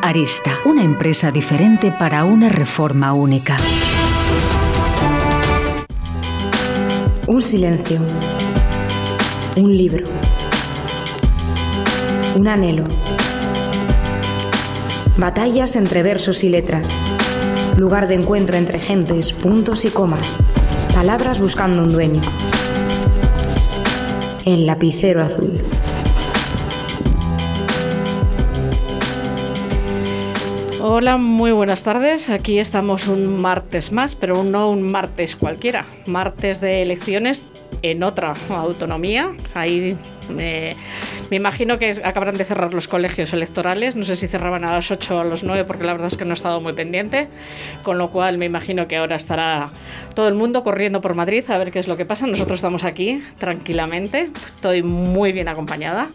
Arista, una empresa diferente para una reforma única. Un silencio. Un libro. Un anhelo. Batallas entre versos y letras. Lugar de encuentro entre gentes, puntos y comas. Palabras buscando un dueño. El lapicero azul. Hola, muy buenas tardes. Aquí estamos un martes más, pero no un martes cualquiera. Martes de elecciones en otra autonomía. Ahí me, imagino que acabarán de cerrar los colegios electorales. No sé si cerraban a las 8 o a las 9, porque la verdad es que no he estado muy pendiente. Con lo cual me imagino que ahora estará todo el mundo corriendo por Madrid a ver qué es lo que pasa. Nosotros estamos aquí tranquilamente. Estoy muy bien acompañada.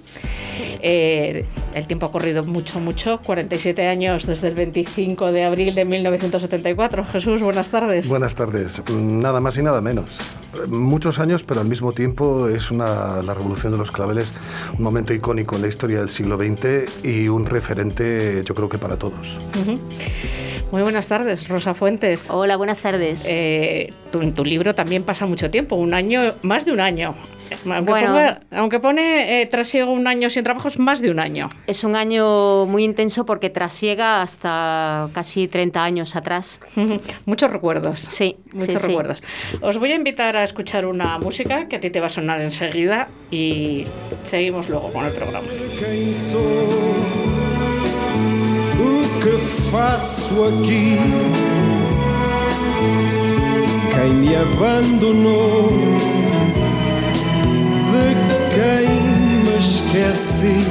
Eh, el tiempo ha corrido mucho, mucho. 47 años desde el 25 de abril de 1974. Jesús, buenas tardes. Buenas tardes. Nada más y nada menos. Muchos años, pero al mismo tiempo es una, la revolución de los claveles un momento icónico en la historia del siglo XX y un referente, yo creo que para todos. Muy buenas tardes, Rosa Fuentes. Hola, buenas tardes. Eh, tu, libro también pasa mucho tiempo, un año, más de un año. Aunque, bueno, ponga, aunque pone eh, trasiego un año sin trabajo, es más de un año. Es un año muy intenso porque trasiega hasta casi 30 años atrás. Muchos recuerdos. Sí, muchos sí, recuerdos. Sí. Os voy a invitar a escuchar una música que a ti te va a sonar enseguida y seguimos luego con el programa. O que faço aqui? Quem me abandonou? De quem me esqueci?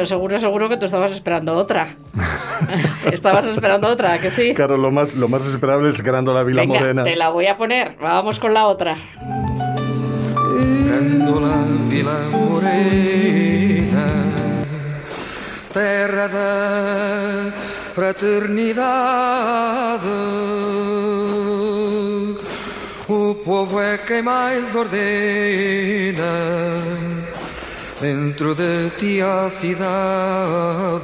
Pero seguro, seguro que tú estabas esperando otra. estabas esperando otra, que sí. Claro, lo más, lo más esperable es Grando la Vila Venga, Morena. te la voy a poner. Vamos con la otra. Grândola Vila Morena, terra da fraternidade. O povo é quem mais ordena dentro de ti a cidade.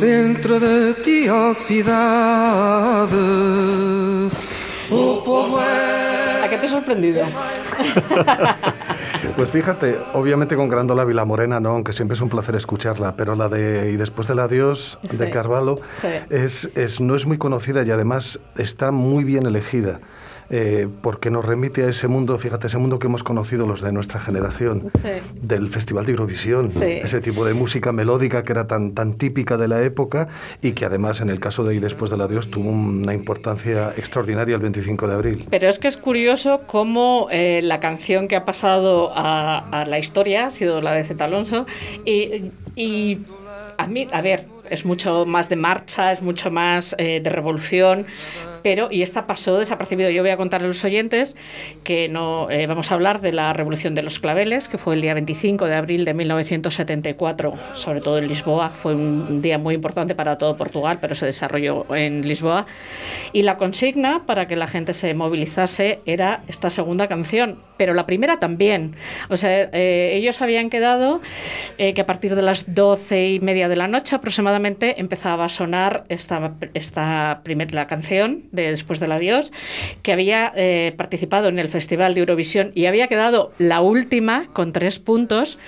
Dentro de ti a cidade. O povo é ¿A qué te he sorprendido? Pues fíjate, obviamente con Grándola Vila Morena, ¿no? aunque siempre es un placer escucharla, pero la de Y después del adiós de Sí. Carvalho Sí. es, es, no es muy conocida y además está muy bien elegida. Eh, porque nos remite a ese mundo, fíjate, ese mundo que hemos conocido los de nuestra generación, Sí. del Festival de Eurovisión, Sí. ese tipo de música melódica que era tan, tan típica de la época y que además en el caso de Y después del adiós tuvo una importancia extraordinaria el 25 de abril. Pero es que es curioso cómo eh, la canción que ha pasado a, a la historia ha sido la de Zeta Alonso y, y a mí, a ver, es mucho más de marcha, es mucho más eh, de revolución, pero y esta pasó desapercibido. Yo voy a contar a los oyentes que no eh, vamos a hablar de la revolución de los claveles, que fue el día 25 de abril de 1974, sobre todo en Lisboa. Fue un día muy importante para todo Portugal, pero se desarrolló en Lisboa. Y la consigna para que la gente se movilizase era esta segunda canción, pero la primera también. O sea, eh, ellos habían quedado eh, que a partir de las doce y media de la noche aproximadamente empezaba a sonar esta, esta primera la canción de Después del Adiós, que había eh, participado en el Festival de Eurovisión y había quedado la última con tres puntos.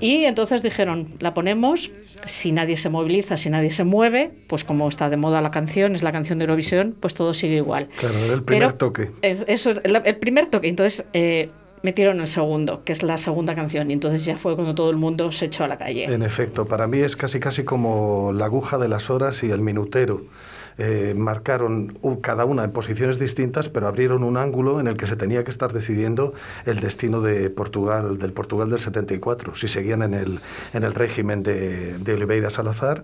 Y entonces dijeron, la ponemos, si nadie se moviliza, si nadie se mueve, pues como está de moda la canción, es la canción de Eurovisión, pues todo sigue igual. Claro, era el primer Pero toque. es- eso, es el, el primer toque. Entonces eh, metieron el segundo, que es la segunda canción. Y entonces ya fue cuando todo el mundo se echó a la calle. En efecto, para mí es casi casi como la aguja de las horas y el minutero. Eh, marcaron cada una en posiciones distintas, pero abrieron un ángulo en el que se tenía que estar decidiendo el destino de Portugal, del Portugal del 74, si seguían en el, en el régimen de, de Oliveira Salazar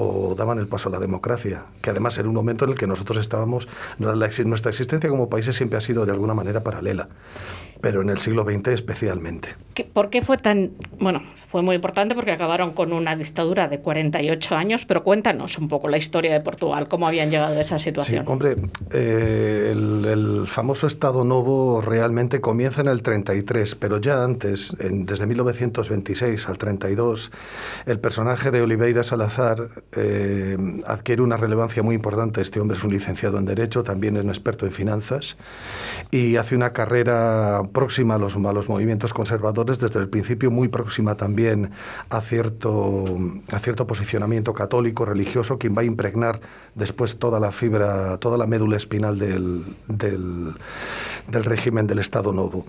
o daban el paso a la democracia, que además era un momento en el que nosotros estábamos, nuestra existencia como países siempre ha sido de alguna manera paralela, pero en el siglo XX especialmente. ¿Qué- ¿Por qué fue tan...? Bueno, fue muy importante porque acabaron con una dictadura de 48 años, pero cuéntanos un poco la historia de Portugal, cómo habían llegado a esa Sí, situación. hombre, eh, el, el famoso Estado Novo realmente comienza en el 33, pero ya antes, en- desde 1926 al 32, el personaje de Oliveira Salazar eh, adquiere una relevancia muy importante. Este hombre es un licenciado en Derecho, también es un experto en finanzas y hace una carrera próxima a los, a los movimientos conservadores, desde el principio muy próxima también a cierto, a cierto posicionamiento católico, religioso, quien va a impregnar después toda la fibra, toda la médula espinal del, del, del régimen del Estado Novo.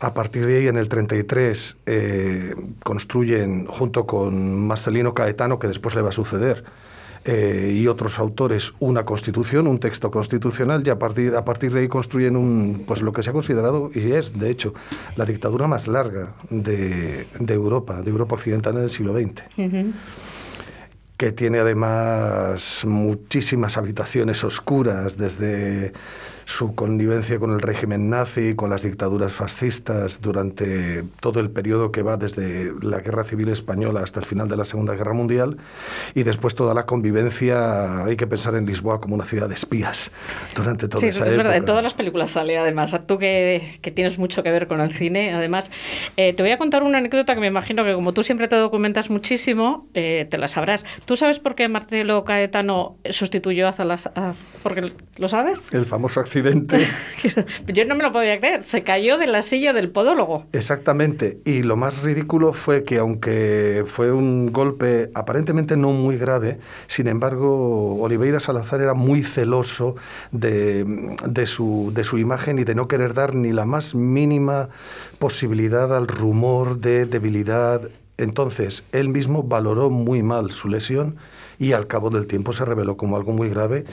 A partir de ahí, en el 33, eh, construyen, junto con Marcelino Caetano, que después le va a suceder, eh, y otros autores una constitución, un texto constitucional, y a partir, a partir de ahí construyen un, pues lo que se ha considerado, y es, de hecho, la dictadura más larga de, de Europa, de Europa Occidental en el siglo XX que tiene además muchísimas habitaciones oscuras, desde su connivencia con el régimen nazi, con las dictaduras fascistas durante todo el periodo que va desde la Guerra Civil Española hasta el final de la Segunda Guerra Mundial, y después toda la convivencia, hay que pensar en Lisboa como una ciudad de espías durante toda Sí, esa es verdad, en época. todas las películas sale además. Tú que, que tienes mucho que ver con el cine, además, eh, te voy a contar una anécdota que me imagino que como tú siempre te documentas muchísimo, eh, te la sabrás. ¿Tú sabes por qué Marcelo Caetano sustituyó a Salazar? Porque, ¿Lo sabes? El famoso accidente. Yo no me lo podía creer. Se cayó de la silla del podólogo. Exactamente. Y lo más ridículo fue que aunque fue un golpe aparentemente no muy grave, sin embargo, Oliveira Salazar era muy celoso de, de su, de su imagen y de no querer dar ni la más mínima posibilidad al rumor de debilidad. Entonces, él mismo valoró muy mal su lesión y al cabo del tiempo se reveló como algo muy grave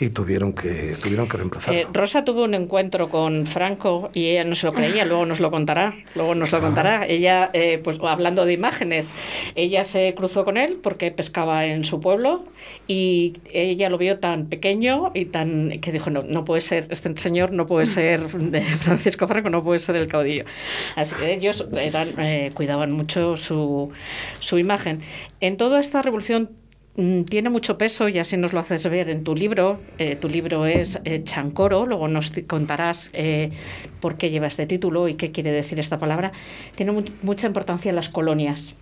y tuvieron que, tuvieron que reemplazarlo. Eh, Rosa tuvo un encuentro con Franco y ella no se lo creía, luego nos lo contará, luego nos lo contará. Ella, eh, pues hablando de imágenes, ella se cruzó con él porque pescaba en su pueblo y ella lo vio tan pequeño y tan que dijo, no, no puede ser, este señor no puede ser de Francisco Franco, no puede ser el caudillo. Así que ellos eran, eh, cuidaban mucho su, su imagen. En toda esta revolución tiene mucho peso y así nos lo haces ver en tu libro. Eh, tu libro es eh, Chancoro, luego nos contarás eh, por qué lleva este título y qué quiere decir esta palabra. Tiene mu- mucha importancia las colonias.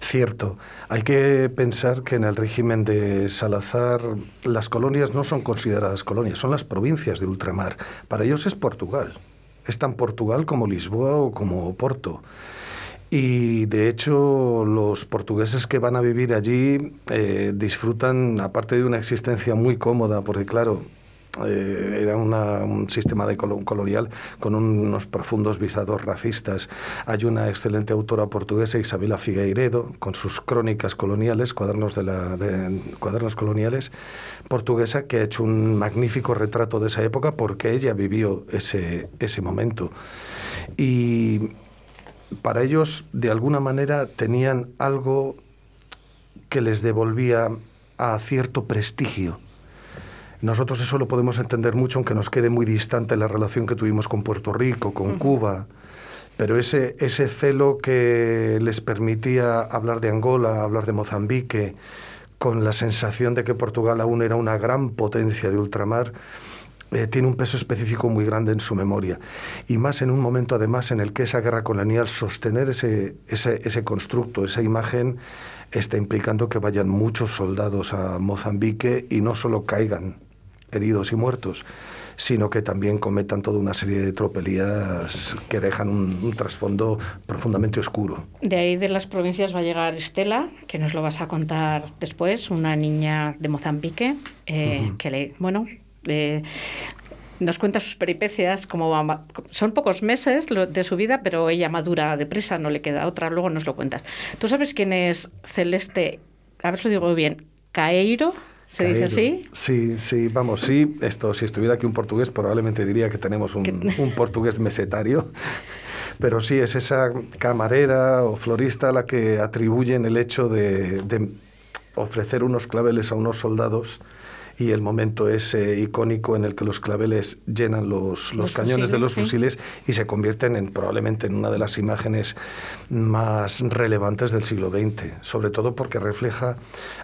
Cierto. Hay que pensar que en el régimen de Salazar las colonias no son consideradas colonias, son las provincias de ultramar. Para ellos es Portugal. Es tan Portugal como Lisboa o como Porto. Y de hecho los portugueses que van a vivir allí eh, disfrutan, aparte de una existencia muy cómoda, porque claro, eh, era una- un sistema de colo- colonial con unos profundos visados racistas. Hay una excelente autora portuguesa, Isabela Figueiredo, con sus crónicas coloniales, cuadernos, de la, de- cuadernos coloniales, portuguesa, que ha hecho un magnífico retrato de esa época porque ella vivió ese, ese momento. Y para ellos, de alguna manera, tenían algo que les devolvía a cierto prestigio. Nosotros eso lo podemos entender mucho, aunque nos quede muy distante la relación que tuvimos con Puerto Rico, con Cuba. Pero ese, ese celo que les permitía hablar de Angola, hablar de Mozambique, con la sensación de que Portugal aún era una gran potencia de ultramar, eh, tiene un peso específico muy grande en su memoria. Y más en un momento, además, en el que esa guerra colonial, sostener ese, ese, ese constructo, esa imagen, está implicando que vayan muchos soldados a Mozambique y no solo caigan heridos y muertos, sino que también cometan toda una serie de tropelías que dejan un, un trasfondo profundamente oscuro. De ahí de las provincias va a llegar Estela, que nos lo vas a contar después, una niña de Mozambique, eh, que le, bueno, eh, nos cuenta sus peripecias, como son pocos meses de su vida, pero ella madura deprisa, no le queda otra, luego nos lo cuentas. ¿Tú sabes quién es Celeste? A ver si lo digo bien, Caeiro, ¿se dice así? Sí, sí, vamos, sí. Esto, si estuviera aquí un portugués, probablemente diría que tenemos un, un portugués mesetario. Pero sí, es esa camarera o florista a la que atribuyen el hecho de, de ofrecer unos claveles a unos soldados y el momento ese icónico en el que los claveles llenan los, los, Los cañones de los sí. fusiles y se convierten en probablemente en una de las imágenes más relevantes del siglo XX, sobre todo porque refleja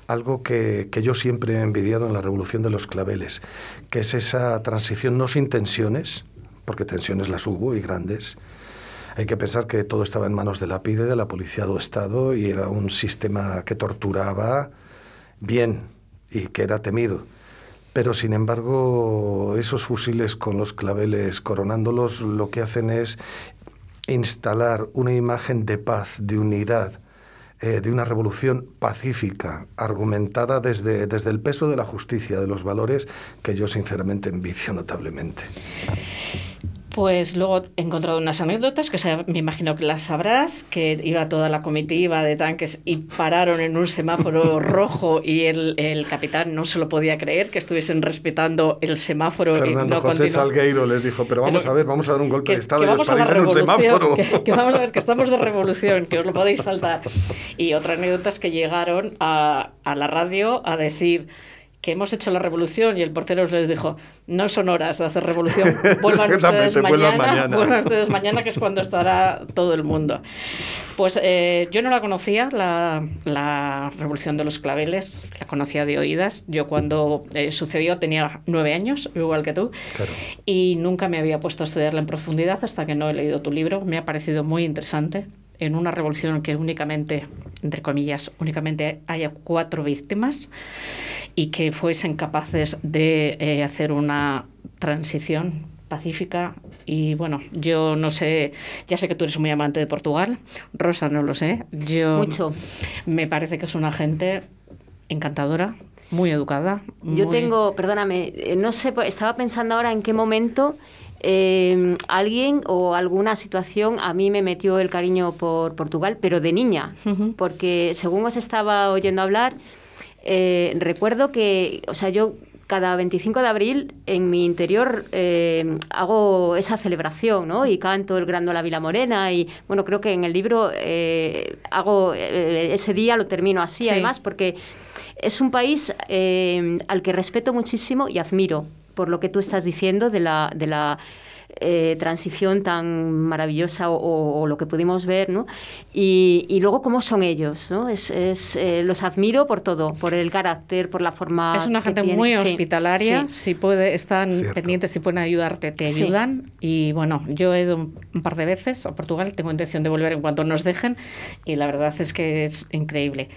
algo que, que yo siempre he envidiado en la revolución de los claveles, que es esa transición no sin tensiones, porque tensiones las hubo y grandes. Hay que pensar que todo estaba en manos de la PIDE, de la Policía do Estado, y era un sistema que torturaba bien y que era temido. Pero sin embargo, esos fusiles con los claveles coronándolos lo que hacen es instalar una imagen de paz, de unidad, eh, de una revolución pacífica, argumentada desde, desde el peso de la justicia, de los valores que yo sinceramente envidio notablemente. Pues luego he encontrado unas anécdotas que me imagino que las sabrás, que iba toda la comitiva de tanques y pararon en un semáforo rojo y el, el capitán no se lo podía creer que estuviesen respetando el semáforo Fernando y no José continuó. Salgueiro les dijo, pero vamos Pero a ver, vamos a dar un golpe que, de Estado y os paráis en un semáforo. que, que vamos a ver que estamos de revolución, que os lo podéis saltar. Y otra anécdota es que llegaron a, a la radio a decir que hemos hecho la revolución y el portero les dijo, no son horas de hacer revolución, vuelvan ustedes Exactamente, vuelvan mañana, mañana". vuelvan ustedes mañana, que es cuando estará todo el mundo. Pues eh, yo no la conocía, la, la revolución de los claveles, la conocía de oídas. Yo cuando eh, sucedió tenía nueve años, igual que tú, Claro. y nunca me había puesto a estudiarla en profundidad hasta que no he leído tu libro. Me ha parecido muy interesante. En una revolución que únicamente, entre comillas, únicamente haya cuatro víctimas y que fuesen capaces de eh, hacer una transición pacífica y bueno, yo no sé, ya sé que tú eres muy amante de Portugal, Rosa no lo sé, yo Mucho. me parece que es una gente encantadora, muy educada. Yo muy- tengo, perdóname, eh, no sé, estaba pensando ahora en qué momento eh, alguien o alguna situación a mí me metió el cariño por Portugal, pero de niña, porque según os estaba oyendo hablar, eh, recuerdo que, o sea, yo cada 25 de abril en mi interior eh, hago esa celebración, ¿no? Y canto el Grando la Vila Morena y, bueno, creo que en el libro eh, hago eh, ese día, lo termino así, Sí. además, porque es un país eh, al que respeto muchísimo y admiro por lo que tú estás diciendo de la, de la eh, transición tan maravillosa o, o- o lo que pudimos ver, ¿no? Y, y luego cómo son ellos, ¿no? Es, es, eh, los admiro por todo, por el carácter, por la forma. Es una gente muy Sí, hospitalaria, sí. si puede, están Cierto. pendientes, si pueden ayudarte, te Sí. ayudan. Y bueno, yo he ido un, par de veces a Portugal, tengo intención de volver en cuanto nos dejen y la verdad es que es increíble.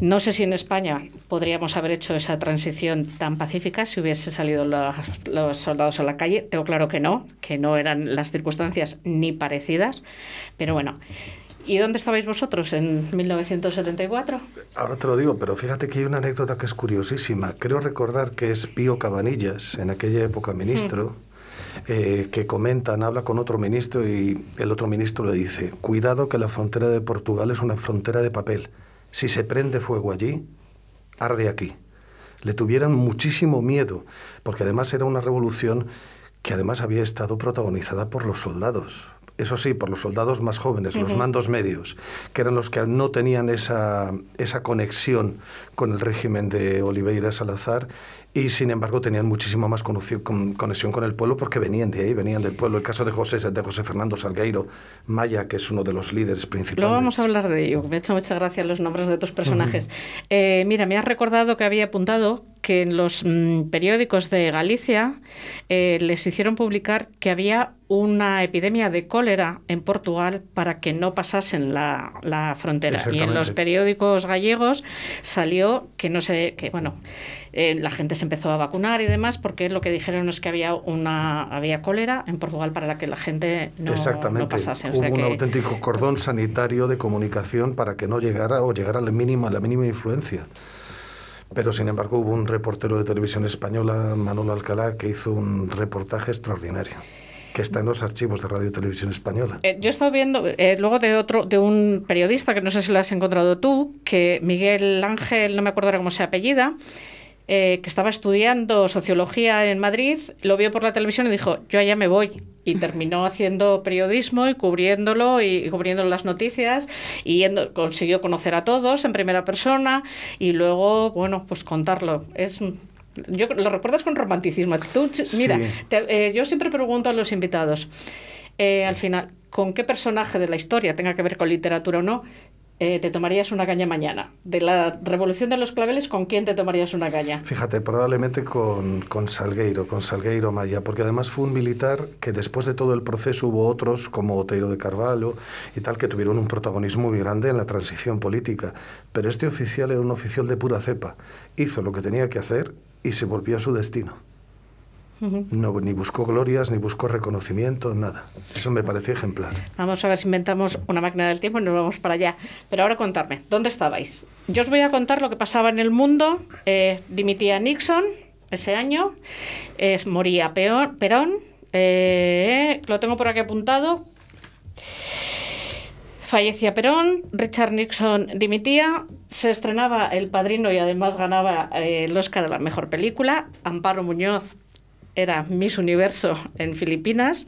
No sé si en España podríamos haber hecho esa transición tan pacífica si hubiese salido la- los soldados a la calle. Tengo claro que no, que no eran las circunstancias ni parecidas, pero bueno. ¿Y dónde estabais vosotros en 1974? Ahora te lo digo, pero fíjate que hay una anécdota que es curiosísima. Creo recordar que es Pío Cabanillas, en aquella época ministro, eh, que comentan, habla con otro ministro y el otro ministro le dice, cuidado que la frontera de Portugal es una frontera de papel. Si se prende fuego allí, arde aquí. Le tuvieran muchísimo miedo, porque además era una revolución que además había estado protagonizada por los soldados. Eso sí, por los soldados más jóvenes, los mandos medios, que eran los que no tenían esa, esa conexión con el régimen de Oliveira Salazar y sin embargo tenían muchísima más conexión con el pueblo porque venían de ahí, venían del pueblo. El caso de José, de José Fernando Salgueiro Maya, que es uno de los líderes principales. Luego vamos a hablar de ello. Me ha hecho mucha gracia los nombres de tus personajes. Eh, mira, me has recordado que había apuntado que en los mm, periódicos de Galicia eh, les hicieron publicar que había una epidemia de cólera en Portugal para que no pasasen la, la frontera. Y en los periódicos gallegos salió que no sé, que bueno, eh, la gente se empezó a vacunar y demás porque lo que dijeron es que había una había cólera en Portugal para la que la gente no, Exactamente. no pasase. O Hubo sea un que- auténtico cordón sanitario de comunicación para que no llegara o llegara a la mínima, la mínima influencia. Pero sin embargo hubo un reportero de televisión española, Manolo Alcalá, que hizo un reportaje extraordinario, que está en los archivos de Radio y Televisión Española. Eh, yo he estado viendo, eh, luego de otro, de un periodista, que no sé si lo has encontrado tú, que Miguel Ángel, no me acuerdo ahora cómo se apellida, eh, que estaba estudiando sociología en Madrid, lo vio por la televisión y dijo, yo allá me voy. Y terminó haciendo periodismo y cubriéndolo y, cubriendo las noticias y yendo- consiguió conocer a todos en primera persona y luego, bueno, pues contarlo. Es yo lo recuerdas con romanticismo. Tú, mira, Sí. te- eh, yo siempre pregunto a los invitados, eh, al final, ¿con qué personaje de la historia, tenga que ver con literatura o no, eh, te tomarías una caña mañana? De la Revolución de los Claveles, ¿con quién te tomarías una caña? Fíjate, probablemente con, con Salgueiro, con Salgueiro Maya, porque además fue un militar que después de todo el proceso hubo otros, como Oteiro de Carvalho y tal, que tuvieron un protagonismo muy grande en la transición política. Pero este oficial era un oficial de pura cepa. Hizo lo que tenía que hacer y se volvió a su destino. No, ni buscó glorias, ni buscó reconocimiento, nada. Eso me pareció ejemplar. Vamos a ver si inventamos una máquina del tiempo y nos vamos para allá. Pero ahora contarme, ¿dónde estabais? Yo os voy a contar lo que pasaba en el mundo. Eh, dimitía Nixon ese año, es, moría Perón, eh, lo tengo por aquí apuntado. Fallecía Perón, Richard Nixon dimitía, se estrenaba El Padrino y además ganaba eh, el Oscar a la mejor película. Amparo Muñoz era Miss Universo en Filipinas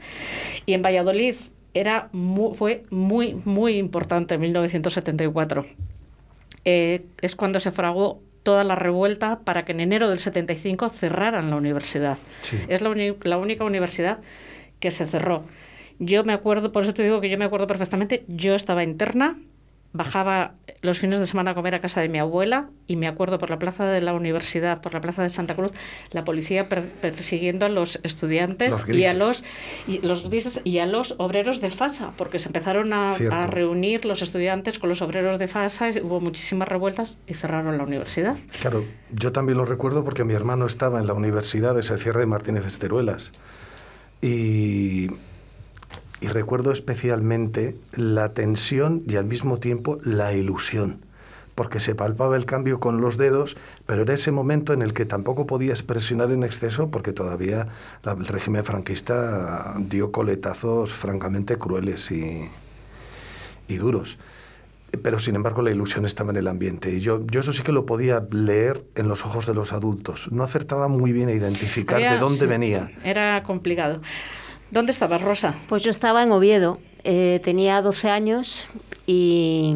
y en Valladolid era mu- fue muy, muy importante en 1974. Eh, es cuando se fraguó toda la revuelta para que en enero del 75 cerraran la universidad. Sí. Es la, uni- la única universidad que se cerró. Yo me acuerdo, por eso te digo que yo me acuerdo perfectamente, yo estaba interna, bajaba los fines de semana a comer a casa de mi abuela y me acuerdo por la plaza de la universidad, por la plaza de Santa Cruz, la policía per- persiguiendo a los estudiantes Los y a los y los grises y a los obreros de FASA, porque se empezaron a, a reunir los estudiantes con los obreros de FASA, y hubo muchísimas revueltas y cerraron la universidad. Claro, yo también lo recuerdo porque mi hermano estaba en la universidad de ese cierre de Martínez Esteruelas. Y, y recuerdo especialmente la tensión y al mismo tiempo la ilusión, porque se palpaba el cambio con los dedos, pero era ese momento en el que tampoco podías presionar en exceso porque todavía el régimen franquista dio coletazos francamente crueles y, y duros. Pero sin embargo la ilusión estaba en el ambiente y yo, yo eso sí que lo podía leer en los ojos de los adultos. No acertaba muy bien a identificar Había- de dónde venía. Era complicado. ¿Dónde estabas, Rosa? Pues yo estaba en Oviedo, eh, tenía 12 años y,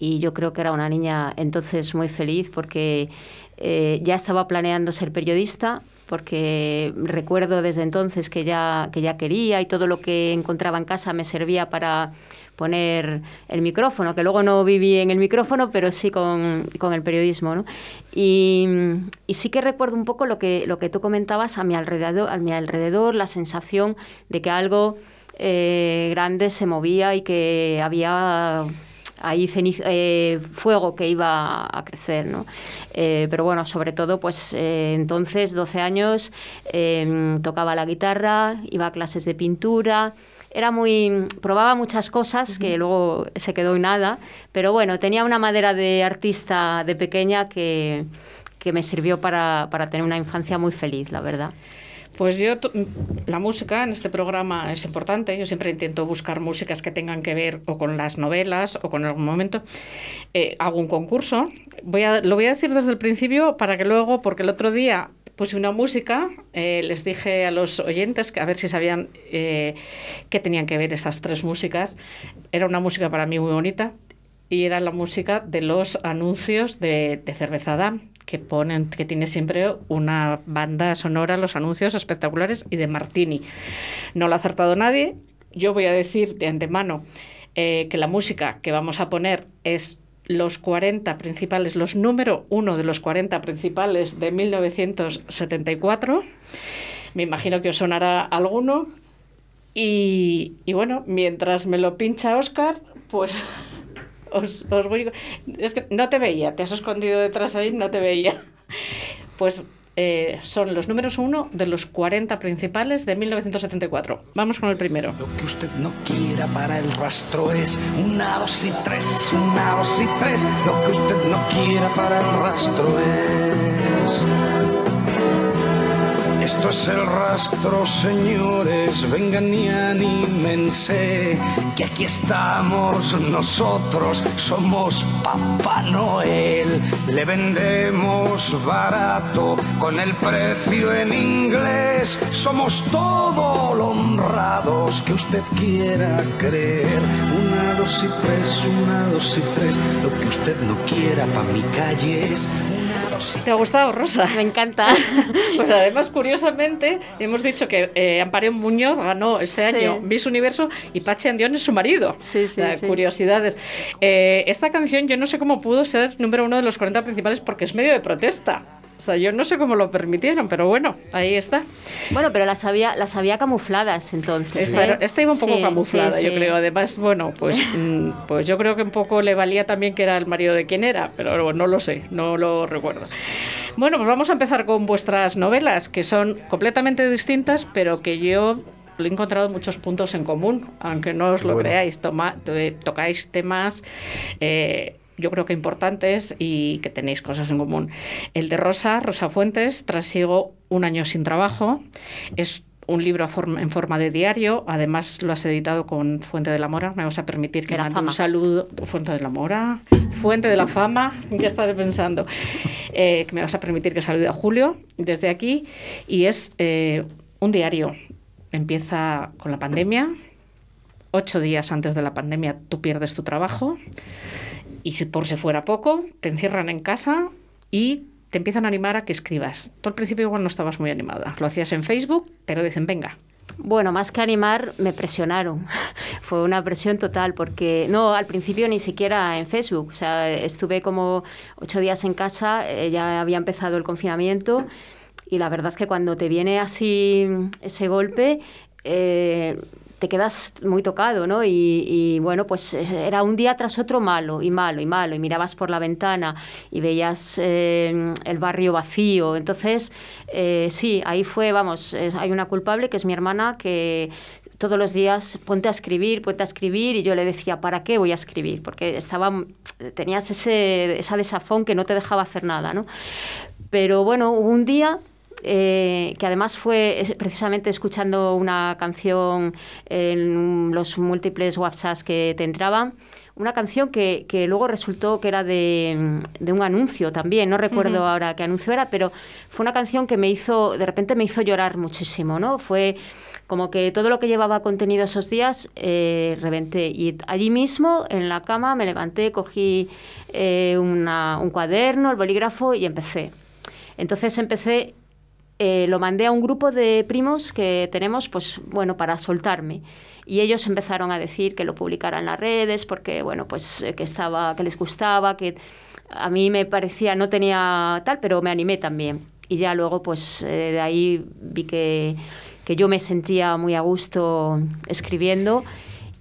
yo creo que era una niña entonces muy feliz porque eh, ya estaba planeando ser periodista, porque recuerdo desde entonces que ya, que ya quería y todo lo que encontraba en casa me servía para poner el micrófono, que luego no viví en el micrófono, pero sí con, con el periodismo. ¿no? Y, sí que recuerdo un poco lo que, lo que tú comentabas a mi alrededor, a mi alrededor la sensación de que algo eh, grande se movía y que había ahí ceniz- eh, fuego que iba a crecer, ¿no? Eh, pero bueno, sobre todo, pues eh, entonces, 12 años, eh, tocaba la guitarra, iba a clases de pintura, era muy probaba muchas cosas que luego se quedó en nada pero bueno tenía una madera de artista de pequeña que, que me sirvió para, para tener una infancia muy feliz la verdad Pues yo, to- la música en este programa es importante. Yo siempre intento buscar músicas que tengan que ver o con las novelas o con algún momento. Eh, hago un concurso. Voy a, lo voy a decir desde el principio para que luego, porque el otro día puse una música, eh, les dije a los oyentes que a ver si sabían eh, qué tenían que ver esas tres músicas. Era una música para mí muy bonita y era la música de los anuncios de, de Cerveza que ponen, que tiene siempre una banda sonora, los anuncios espectaculares y de Martini. No lo ha acertado nadie. Yo voy a decir de antemano eh, que la música que vamos a poner es los 40 principales, los número uno de los 40 principales de 1974. Me imagino que os sonará alguno. Y, y bueno, mientras me lo pincha Oscar, pues os, os voy... Es que no te veía, te has escondido detrás ahí, no te veía. Pues eh, son los números uno de los 40 principales de 1974. Vamos con el primero. Lo que usted no quiera para el rastro es una, dos y tres, una, dos y tres. Lo que usted no quiera para el rastro es. Esto es el rastro, señores, vengan y anímense, que aquí estamos nosotros, somos Papá Noel, le vendemos barato con el precio en inglés, somos todo lo honrados que usted quiera creer. Una, dos y tres, una, dos y tres, lo que usted no quiera pa' mi calle es ¿Te ha gustado, Rosa? Me encanta. Pues además, curiosamente, hemos dicho que eh, Amparo Muñoz ganó ese Sí. año Miss Universo y Pachi Andión es su marido. Sí, sí, sea, sí. Curiosidades. Eh, esta canción yo no sé cómo pudo ser número uno de los 40 principales porque es medio de protesta. O sea, yo no sé cómo lo permitieron, pero bueno, ahí está. Bueno, pero las había, las había camufladas entonces. Esta, ¿eh? esta iba un poco Sí, camuflada, sí, yo sí. creo. Además, bueno, pues, mm, pues yo creo que un poco le valía también que era el marido de quien era, pero no lo sé, no lo recuerdo. Bueno, pues vamos a empezar con vuestras novelas, que son completamente distintas, pero que yo he encontrado muchos puntos en común, aunque no os Qué lo bueno. creáis. Toma- to- tocáis temas. eh, yo creo que importantes y que tenéis cosas en común. El de Rosa, Rosa Fuentes, trasiego un año sin trabajo. Es un libro en forma de diario. Además, lo has editado con Fuente de la Mora. Me vas a permitir que mande un saludo. Fuente de la Mora. Fuente de la Fama. ¿Qué estaré pensando? Eh, que me vas a permitir que salude a Julio desde aquí. Y es eh, un diario. Empieza con la pandemia. Ocho días antes de la pandemia tú pierdes tu trabajo. Y si por si fuera poco, te encierran en casa y te empiezan a animar a que escribas. Tú al principio igual no estabas muy animada. Lo hacías en Facebook, pero dicen, venga. Bueno, más que animar, me presionaron. Fue una presión total, porque no, al principio ni siquiera en Facebook. O sea, estuve como ocho días en casa, eh, ya había empezado el confinamiento, y la verdad es que cuando te viene así ese golpe, eh, te quedas muy tocado, ¿no? Y, bueno, pues era un día tras otro malo y malo y malo, y mirabas por la ventana y veías eh, el barrio vacío. Entonces, eh, sí, ahí fue, vamos, hay una culpable que es mi hermana que todos los días ponte a escribir, ponte a escribir, y yo le decía, ¿para qué voy a escribir? Porque estaba, tenías ese, esa desafón que no te dejaba hacer nada, ¿no? Pero bueno, un día eh, que además fue precisamente escuchando una canción en los múltiples WhatsApps que te entraban, una canción que, que luego resultó que era de, de un anuncio también, no recuerdo ahora qué anuncio era, pero fue una canción que me hizo, de repente me hizo llorar muchísimo, ¿no? Fue como que todo lo que llevaba contenido esos días eh, reventé. Y allí mismo, en la cama, me levanté, cogí eh, una- un cuaderno, el bolígrafo y empecé. Entonces empecé, eh, lo mandé a un grupo de primos que tenemos, pues bueno, para soltarme. Y ellos empezaron a decir que lo publicara en las redes porque, bueno, pues eh, que estaba, que les gustaba, que a mí me parecía, no tenía tal, pero me animé también. Y ya luego, pues eh, de ahí vi que, que yo me sentía muy a gusto escribiendo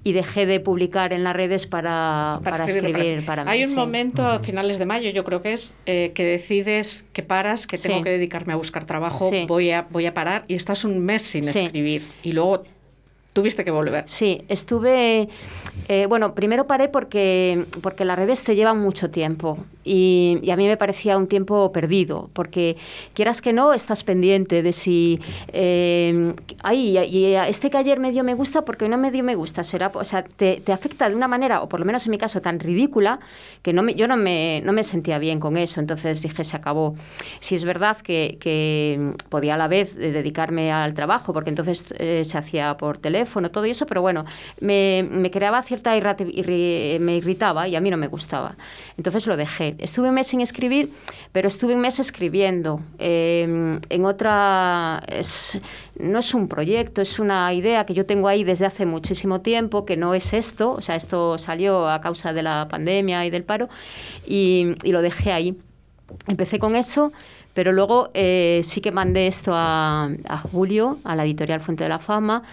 y dejé de publicar en las redes para, para, escribir para mí. Hay un sí. momento a finales de mayo, yo creo que es, eh, que decides que paras, que tengo Sí. que dedicarme a buscar trabajo, Sí. voy, a, voy a parar y estás un mes sin Sí. escribir. Y luego tuviste que volver. Sí, estuve. eh, bueno, primero paré porque, porque las redes te llevan mucho tiempo y, a mí me parecía un tiempo perdido, porque quieras que no, estás pendiente de si. Eh, ay, y este que ayer me dio me gusta, porque no me dio me gusta. Será, o sea, te, te afecta de una manera, o por lo menos en mi caso, tan ridícula, que no me, yo no me, no me sentía bien con eso. Entonces dije, se acabó. Si es verdad que, que podía a la vez eh, dedicarme al trabajo, porque entonces eh, se hacía por teléfono, todo eso, pero bueno, me, me creaba cierta irri- me irritaba y a mí no me gustaba. Entonces lo dejé. Estuve un mes sin escribir, pero estuve un mes escribiendo. Eh, en otra, es, no es un proyecto, es una idea que yo tengo ahí desde hace muchísimo tiempo, que no es esto, o sea, esto salió a causa de la pandemia y del paro, y, y lo dejé ahí. Empecé con eso, pero luego eh, sí que mandé esto a, a, Julio, a la editorial Fuente de la Fama,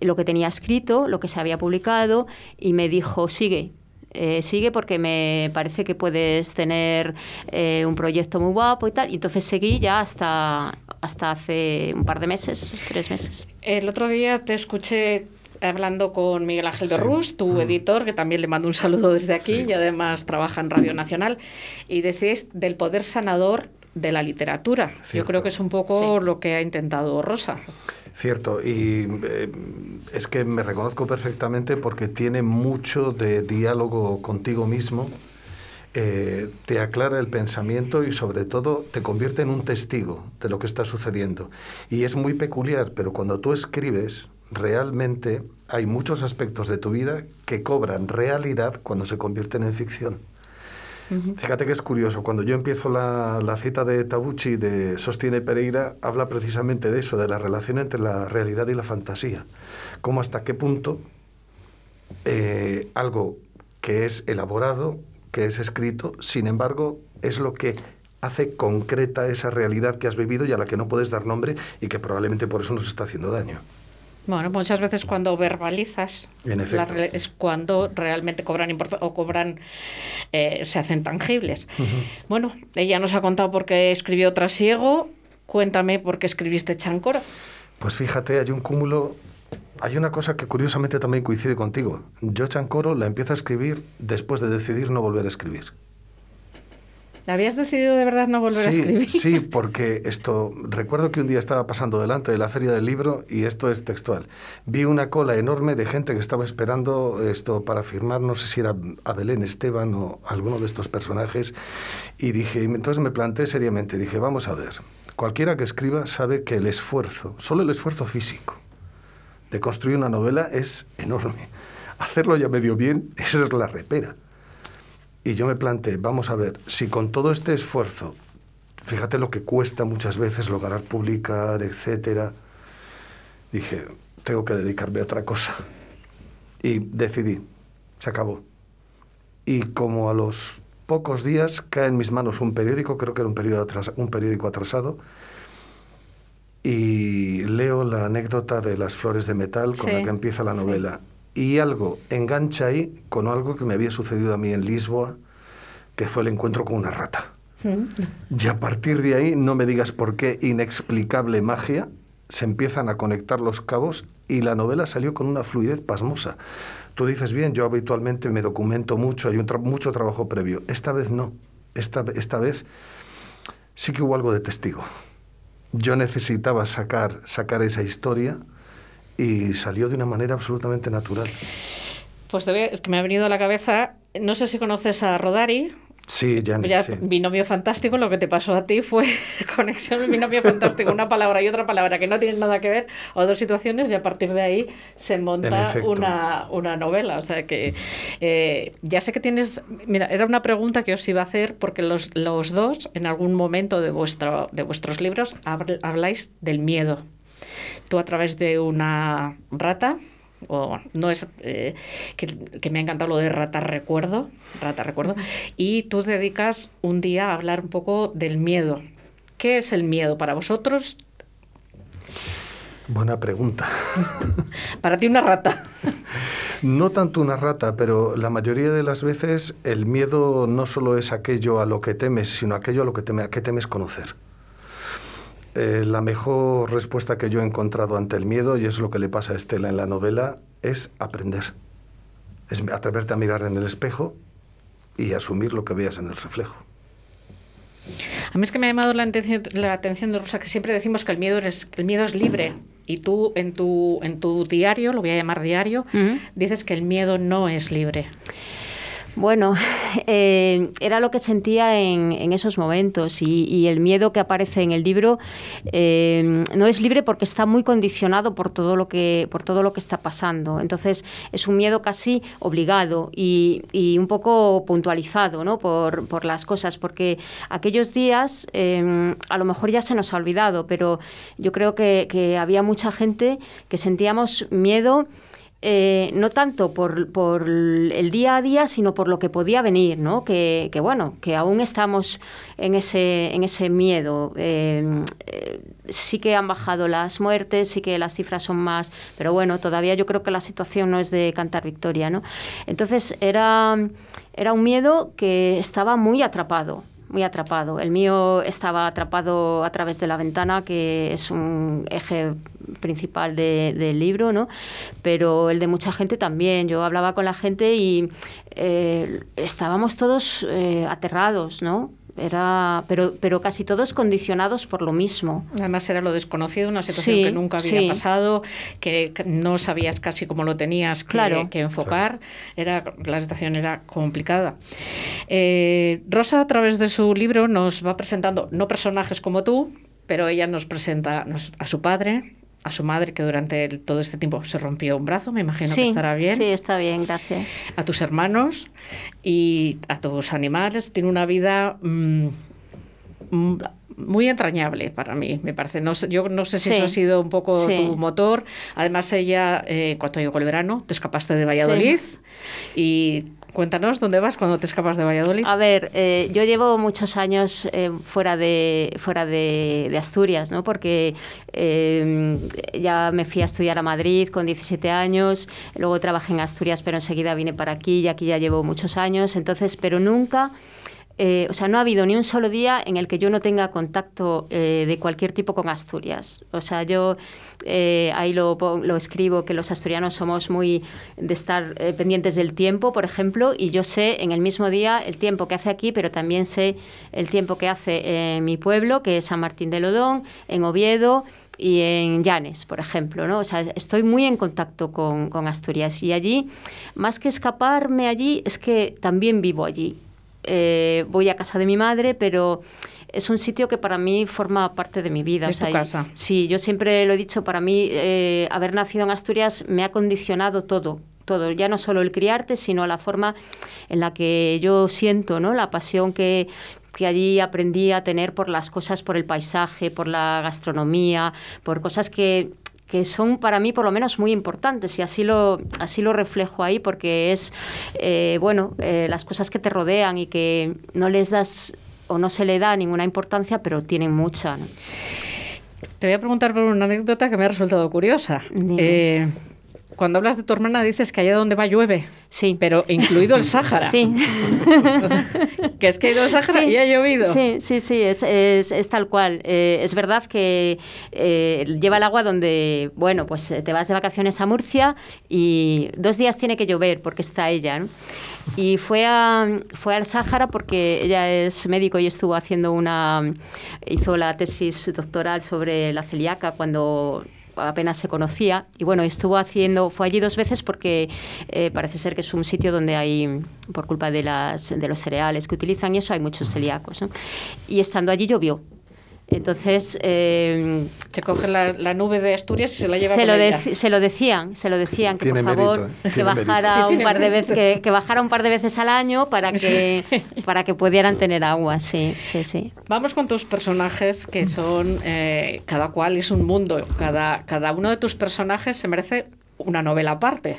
lo que tenía escrito, lo que se había publicado, y me dijo, sigue. Eh, sigue porque me parece que puedes tener eh, un proyecto muy guapo y tal. Y entonces seguí ya hasta, hasta hace un par de meses, tres meses. El otro día te escuché hablando con Miguel Ángel de Rus, tu mm. editor, que también le mando un saludo desde aquí sí. y además trabaja en Radio Nacional, y decís del poder sanador de la literatura. Cierto. Yo creo que es un poco sí. lo que ha intentado Rosa. Cierto, y eh, es que me reconozco perfectamente porque tiene mucho de diálogo contigo mismo, eh, te aclara el pensamiento y sobre todo te convierte en un testigo de lo que está sucediendo. Y es muy peculiar, pero cuando tú escribes, realmente hay muchos aspectos de tu vida que cobran realidad cuando se convierten en ficción. Fíjate que es curioso, cuando yo empiezo la, la, cita de Tabucci de Sostiene Pereira, habla precisamente de eso, de la relación entre la realidad y la fantasía. Cómo hasta qué punto eh, algo que es elaborado, que es escrito, sin embargo, es lo que hace concreta esa realidad que has vivido y a la que no puedes dar nombre y que probablemente por eso nos está haciendo daño. Bueno, muchas veces cuando verbalizas la, es cuando realmente cobran o cobran eh, se hacen tangibles. Uh -huh. Bueno, ella nos ha contado por qué escribió Trasiego. Cuéntame por qué escribiste Chancoro. Pues fíjate, hay un cúmulo. Hay una cosa que curiosamente también coincide contigo. Yo Chancoro la empiezo a escribir después de decidir no volver a escribir. ¿Habías decidido de verdad no volver sí, a escribir? Sí, porque esto, recuerdo que un día estaba pasando delante de la feria del libro y esto es textual. Vi una cola enorme de gente que estaba esperando esto para firmar, no sé si era a Belén Esteban o alguno de estos personajes, y dije, entonces me planteé seriamente, dije, vamos a ver, cualquiera que escriba sabe que el esfuerzo, solo el esfuerzo físico de construir una novela es enorme. Hacerlo ya medio bien, esa es la repera. Y yo me planteé, vamos a ver, si con todo este esfuerzo, fíjate lo que cuesta muchas veces lograr publicar, etcétera, dije, tengo que dedicarme a otra cosa. Y decidí, se acabó. Y como a los pocos días cae en mis manos un periódico, creo que era un, periódico, atras, un periódico atrasado, y leo la anécdota de las flores de metal con sí, la que empieza la novela. Y algo engancha ahí con algo que me había sucedido a mí en Lisboa, que fue el encuentro con una rata. Mm. Y a partir de ahí, no me digas por qué, inexplicable magia, se empiezan a conectar los cabos y la novela salió con una fluidez pasmosa. Tú dices bien, yo habitualmente me documento mucho, hay un tra mucho trabajo previo. Esta vez no. Esta, esta vez sí que hubo algo de testigo. Yo necesitaba sacar, sacar esa historia y salió de una manera absolutamente natural. Pues te voy, que me ha venido a la cabeza, no sé si conoces a Rodari. Sí, Gianni, ya, sí. Binomio fantástico, lo que te pasó a ti fue conexión binomio fantástico, una palabra y otra palabra que no tienen nada que ver, o dos situaciones, y a partir de ahí se monta una, una novela. O sea que eh, ya sé que tienes. Mira, era una pregunta que os iba a hacer, porque los, los dos, en algún momento de, vuestro, de vuestros libros, habláis del miedo tú a través de una rata, o no es eh, que, que, me ha encantado lo de rata recuerdo, rata recuerdo, y tú dedicas un día a hablar un poco del miedo. ¿Qué es el miedo para vosotros? Buena pregunta. para ti una rata. No tanto una rata, pero la mayoría de las veces el miedo no solo es aquello a lo que temes, sino aquello a lo que, teme, a que temes conocer. Eh, la mejor respuesta que yo he encontrado ante el miedo, y es lo que le pasa a Estela en la novela, es aprender. Es atreverte a mirar en el espejo y asumir lo que veas en el reflejo. A mí es que me ha llamado la atención, la atención de Rosa que siempre decimos que el miedo es, el miedo es libre. Y tú en tu, en tu diario, lo voy a llamar diario, uh -huh. dices que el miedo no es libre. Bueno, eh, era lo que sentía en, en esos momentos y, y el miedo que aparece en el libro eh, no es libre porque está muy condicionado por todo lo que por todo lo que está pasando. Entonces es un miedo casi obligado y, y un poco puntualizado, ¿no? Por, por las cosas, porque aquellos días eh, a lo mejor ya se nos ha olvidado, pero yo creo que, que había mucha gente que sentíamos miedo. Eh, no tanto por, por el día a día, sino por lo que podía venir, ¿no? Que, que, bueno, que aún estamos en ese, en ese miedo. Eh, eh, sí que han bajado las muertes, sí que las cifras son más, pero bueno, todavía yo creo que la situación no es de cantar victoria, ¿no? Entonces era, era un miedo que estaba muy atrapado, muy atrapado. El mío estaba atrapado a través de la ventana, que es un eje principal de- del libro, ¿no? Pero el de mucha gente también. Yo hablaba con la gente y eh, estábamos todos eh, aterrados, ¿no? Era, pero, pero casi todos condicionados por lo mismo. Además era lo desconocido, una situación Sí, que nunca había sí. pasado, que no sabías casi cómo lo tenías que, Claro. que enfocar. Era, la situación era complicada. Eh, Rosa, a través de su libro, nos va presentando, no personajes como tú, pero ella nos presenta a su padre, a su madre, que durante el- todo este tiempo se rompió un brazo, me imagino que estará bien. Sí, está bien, gracias. a tus hermanos y a tus animales. Tiene una vida mm, mm, muy entrañable para mí, me parece. No sé- yo no sé si Sí. eso ha sido un poco Sí. tu motor. Además, ella, eh, cuando llegó el verano, te escapaste de Valladolid y cuéntanos dónde vas cuando te escapas de Valladolid. A ver, eh, yo llevo muchos años eh, fuera de fuera de, Asturias, ¿no? Porque eh, ya me fui a estudiar a Madrid con 17 años, luego trabajé en Asturias, pero enseguida vine para aquí y aquí ya llevo muchos años, entonces, pero nunca eh, o sea, no ha habido ni un solo día en el que yo no tenga contacto eh, de cualquier tipo con Asturias. O sea, yo eh, ahí lo, escribo que los asturianos somos muy de estar eh, pendientes del tiempo, por ejemplo, y yo sé en el mismo día el tiempo que hace aquí, pero también sé el tiempo que hace en mi pueblo, que es San Martín de Lodón, en Oviedo y en Llanes, por ejemplo, ¿no? O sea, estoy muy en contacto con, con Asturias y allí, más que escaparme allí, es que también vivo allí. Eh, voy a casa de mi madre, pero es un sitio que para mí forma parte de mi vida. Es tu y- casa. Sí, yo siempre lo he dicho, para mí eh, haber nacido en Asturias me ha condicionado todo, todo, ya no solo el criarte, sino la forma en la que yo siento, ¿no? La pasión que, que allí aprendí a tener por las cosas, por el paisaje, por la gastronomía, por cosas que que son para mí por lo menos muy importantes y así lo así lo reflejo ahí porque es eh, bueno eh, las cosas que te rodean y que no les das o no se le da ninguna importancia pero tienen mucha ¿no? Te voy a preguntar por una anécdota que me ha resultado curiosa. Eh, cuando hablas de tu hermana dices que allá donde va llueve. Sí. Pero incluido el Sáhara. Sí. que es que ha ido al Sáhara Sí, y ha llovido. Sí, sí, sí, es, es, es tal cual. Eh, es verdad que eh, lleva el agua donde, bueno, pues eh, te vas de vacaciones a Murcia y dos días tiene que llover porque está ella, ¿no? Y fue, a, fue al Sáhara porque ella es médico y estuvo haciendo una... hizo la tesis doctoral sobre la celíaca cuando apenas se conocía. Y bueno estuvo haciendo fue allí dos veces porque eh, parece ser que es un sitio donde hay por culpa de las de los cereales que utilizan y eso hay muchos celíacos y estando allí llovió entonces eh, Se coge la, la nube de Asturias y se la lleva se con lo, ella. se lo decían, se lo decían que Tiene por favor mérito, ¿eh? que bajara Sí, un par de veces que, que bajara un par de veces al año para que para que pudieran tener agua, sí, sí, sí. Vamos con tus personajes, que son, eh, cada cual es un mundo. Cada, cada uno de tus personajes se merece una novela aparte.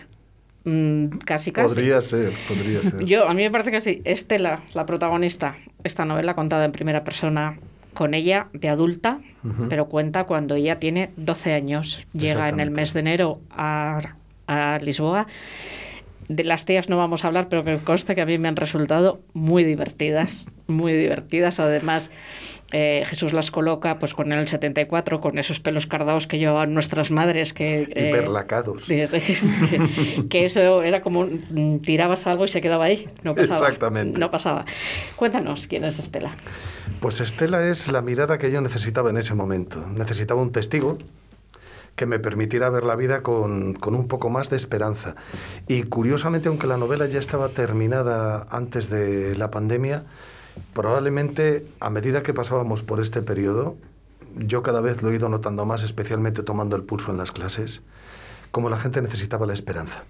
Mm, casi, casi. Podría ser, podría ser. Yo, a mí me parece que sí. Estela, la protagonista, esta novela contada en primera persona con ella de adulta, pero cuenta cuando ella tiene 12 años. Llega en el mes de enero a, a Lisboa. De las tías no vamos a hablar, pero que conste que a mí me han resultado muy divertidas, muy divertidas. Además, eh, Jesús las coloca pues con el 74, con esos pelos cardados que llevaban nuestras madres que... eh, Hiperlacados. Que eso era como mm, tirabas algo y se quedaba ahí. No pasaba. Exactamente. No pasaba. Cuéntanos quién es Estela. Pues Estela es la mirada que yo necesitaba en ese momento. Necesitaba un testigo que me permitiera ver la vida con, con, un poco más de esperanza. Y curiosamente, aunque la novela ya estaba terminada antes de la pandemia, probablemente a medida que pasábamos por este periodo, yo cada vez lo he ido notando más, especialmente tomando el pulso en las clases, como la gente necesitaba la esperanza.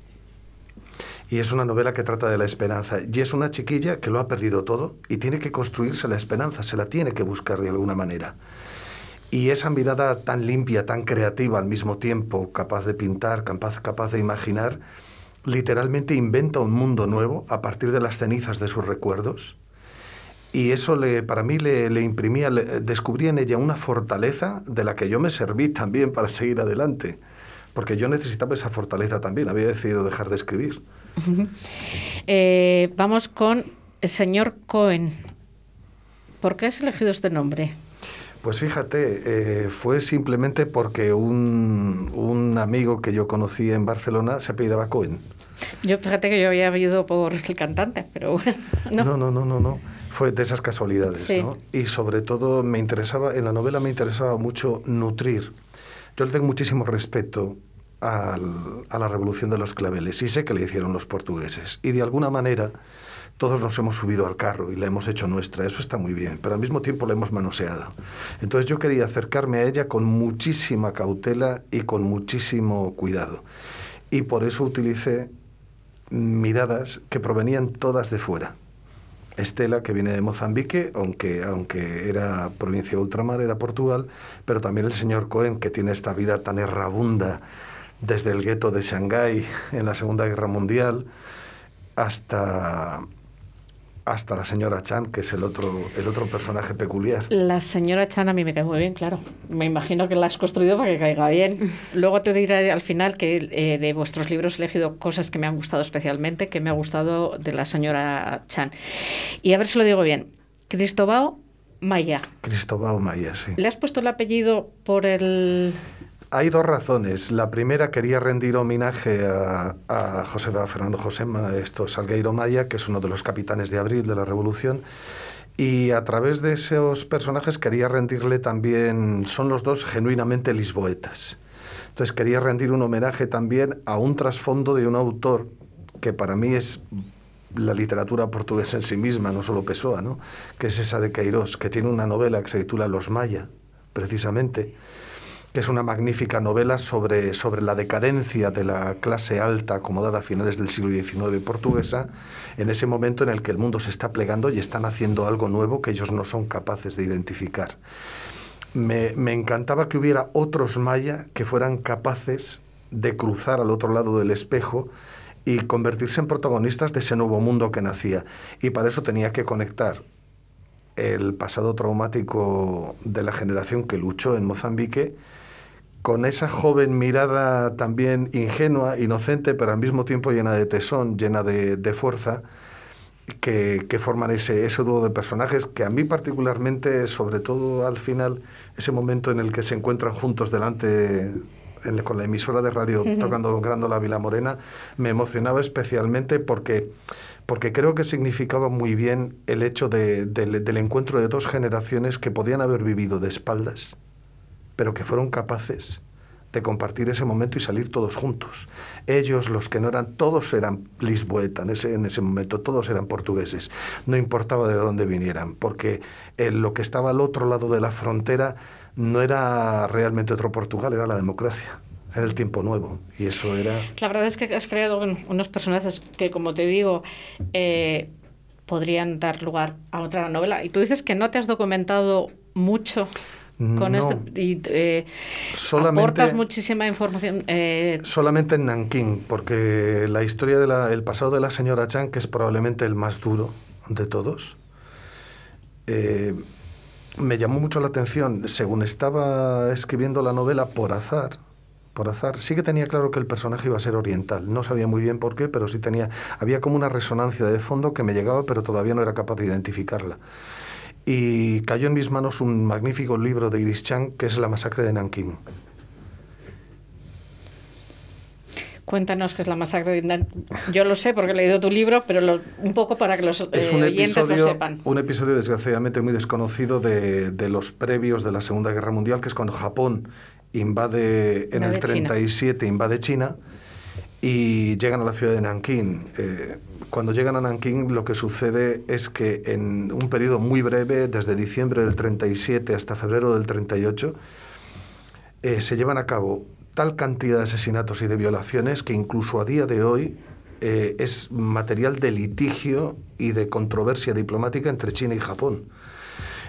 Y es una novela que trata de la esperanza. Y es una chiquilla que lo ha perdido todo y tiene que construirse la esperanza, se la tiene que buscar de alguna manera. Y esa mirada tan limpia, tan creativa al mismo tiempo, capaz de pintar, capaz, capaz de imaginar, literalmente inventa un mundo nuevo a partir de las cenizas de sus recuerdos. Y eso le, para mí le, le imprimía, le, descubría en ella una fortaleza de la que yo me serví también para seguir adelante. Porque yo necesitaba esa fortaleza también, había decidido dejar de escribir. eh, vamos con el señor Cohen. ¿Por qué has elegido este nombre? Pues fíjate, eh, fue simplemente porque un, un, amigo que yo conocí en Barcelona se apellidaba Cohen. Yo fíjate que yo había oído por el cantante, pero bueno. No, no, no, no, no. no. Fue de esas casualidades, sí. ¿no? Y sobre todo me interesaba, en la novela me interesaba mucho nutrir. Yo le tengo muchísimo respeto al, a la revolución de los claveles y sé que le hicieron los portugueses. Y de alguna manera todos nos hemos subido al carro y la hemos hecho nuestra. Eso está muy bien, pero al mismo tiempo la hemos manoseado. Entonces yo quería acercarme a ella con muchísima cautela y con muchísimo cuidado. Y por eso utilicé miradas que provenían todas de fuera. Estela, que viene de Mozambique, aunque, aunque era provincia de ultramar, era Portugal, pero también el señor Cohen, que tiene esta vida tan errabunda desde el gueto de Shanghái en la Segunda Guerra Mundial hasta, hasta la señora Chan, que es el otro, el otro personaje peculiar. La señora Chan a mí me cae muy bien, claro. Me imagino que la has construido para que caiga bien. Luego te diré al final que eh, de vuestros libros he elegido cosas que me han gustado especialmente, que me ha gustado de la señora Chan. Y a ver si lo digo bien. Cristobao Maya. Cristobao Maya, sí. ¿Le has puesto el apellido por el...? Hay dos razones. La primera, quería rendir homenaje a, a José Fernando José esto, Salgueiro Maya, que es uno de los capitanes de abril de la Revolución. Y a través de esos personajes quería rendirle también, son los dos genuinamente lisboetas. Entonces quería rendir un homenaje también a un trasfondo de un autor que para mí es la literatura portuguesa en sí misma, no solo Pessoa, ¿no? que es esa de Queiroz, que tiene una novela que se titula Los Maya, precisamente, que es una magnífica novela sobre, sobre la decadencia de la clase alta acomodada a finales del siglo XIX portuguesa, en ese momento en el que el mundo se está plegando y están haciendo algo nuevo que ellos no son capaces de identificar. Me, me encantaba que hubiera otros maya que fueran capaces de cruzar al otro lado del espejo y convertirse en protagonistas de ese nuevo mundo que nacía. Y para eso tenía que conectar el pasado traumático de la generación que luchó en Mozambique con esa joven mirada también ingenua, inocente, pero al mismo tiempo llena de tesón, llena de, de fuerza, que, que, forman ese, ese dúo de personajes que a mí particularmente, sobre todo al final, ese momento en el que se encuentran juntos delante en, con la emisora de radio uh -huh. tocando Grándola Vila Morena, me emocionaba especialmente porque, porque creo que significaba muy bien el hecho de, de, del encuentro de dos generaciones que podían haber vivido de espaldas, pero que fueron capaces de compartir ese momento y salir todos juntos. Ellos, los que no eran, todos eran lisboeta en ese, en ese momento, todos eran portugueses. No importaba de dónde vinieran, porque eh, lo que estaba al otro lado de la frontera no era realmente otro Portugal, era la democracia. Era el tiempo nuevo y eso era... La verdad es que has creado unos personajes que, como te digo, eh, podrían dar lugar a otra novela. Y tú dices que no te has documentado mucho con no, este y eh, solamente, aportas muchísima información eh... solamente en Nankín porque la historia del el pasado de la señora Chan que es probablemente el más duro de todos eh, me llamó mucho la atención. Según estaba escribiendo la novela por azar por azar sí que tenía claro que el personaje iba a ser oriental. No sabía muy bien por qué pero sí tenía había como una resonancia de fondo que me llegaba pero todavía no era capaz de identificarla y cayó en mis manos un magnífico libro de Iris Chang que es La masacre de Nankín. Cuéntanos qué es la masacre de Nankín. Yo lo sé porque he leído tu libro, pero lo, un poco para que los es eh, un oyentes episodio, lo sepan. Un episodio desgraciadamente muy desconocido de, de, los previos de la Segunda Guerra Mundial, que es cuando Japón invade en Invade el 37, invade China y llegan a la ciudad de Nankín. Eh, cuando llegan a Nankín lo que sucede es que en un periodo muy breve, desde diciembre del 37 hasta febrero del 38, eh, se llevan a cabo tal cantidad de asesinatos y de violaciones que incluso a día de hoy eh, es material de litigio y de controversia diplomática entre China y Japón.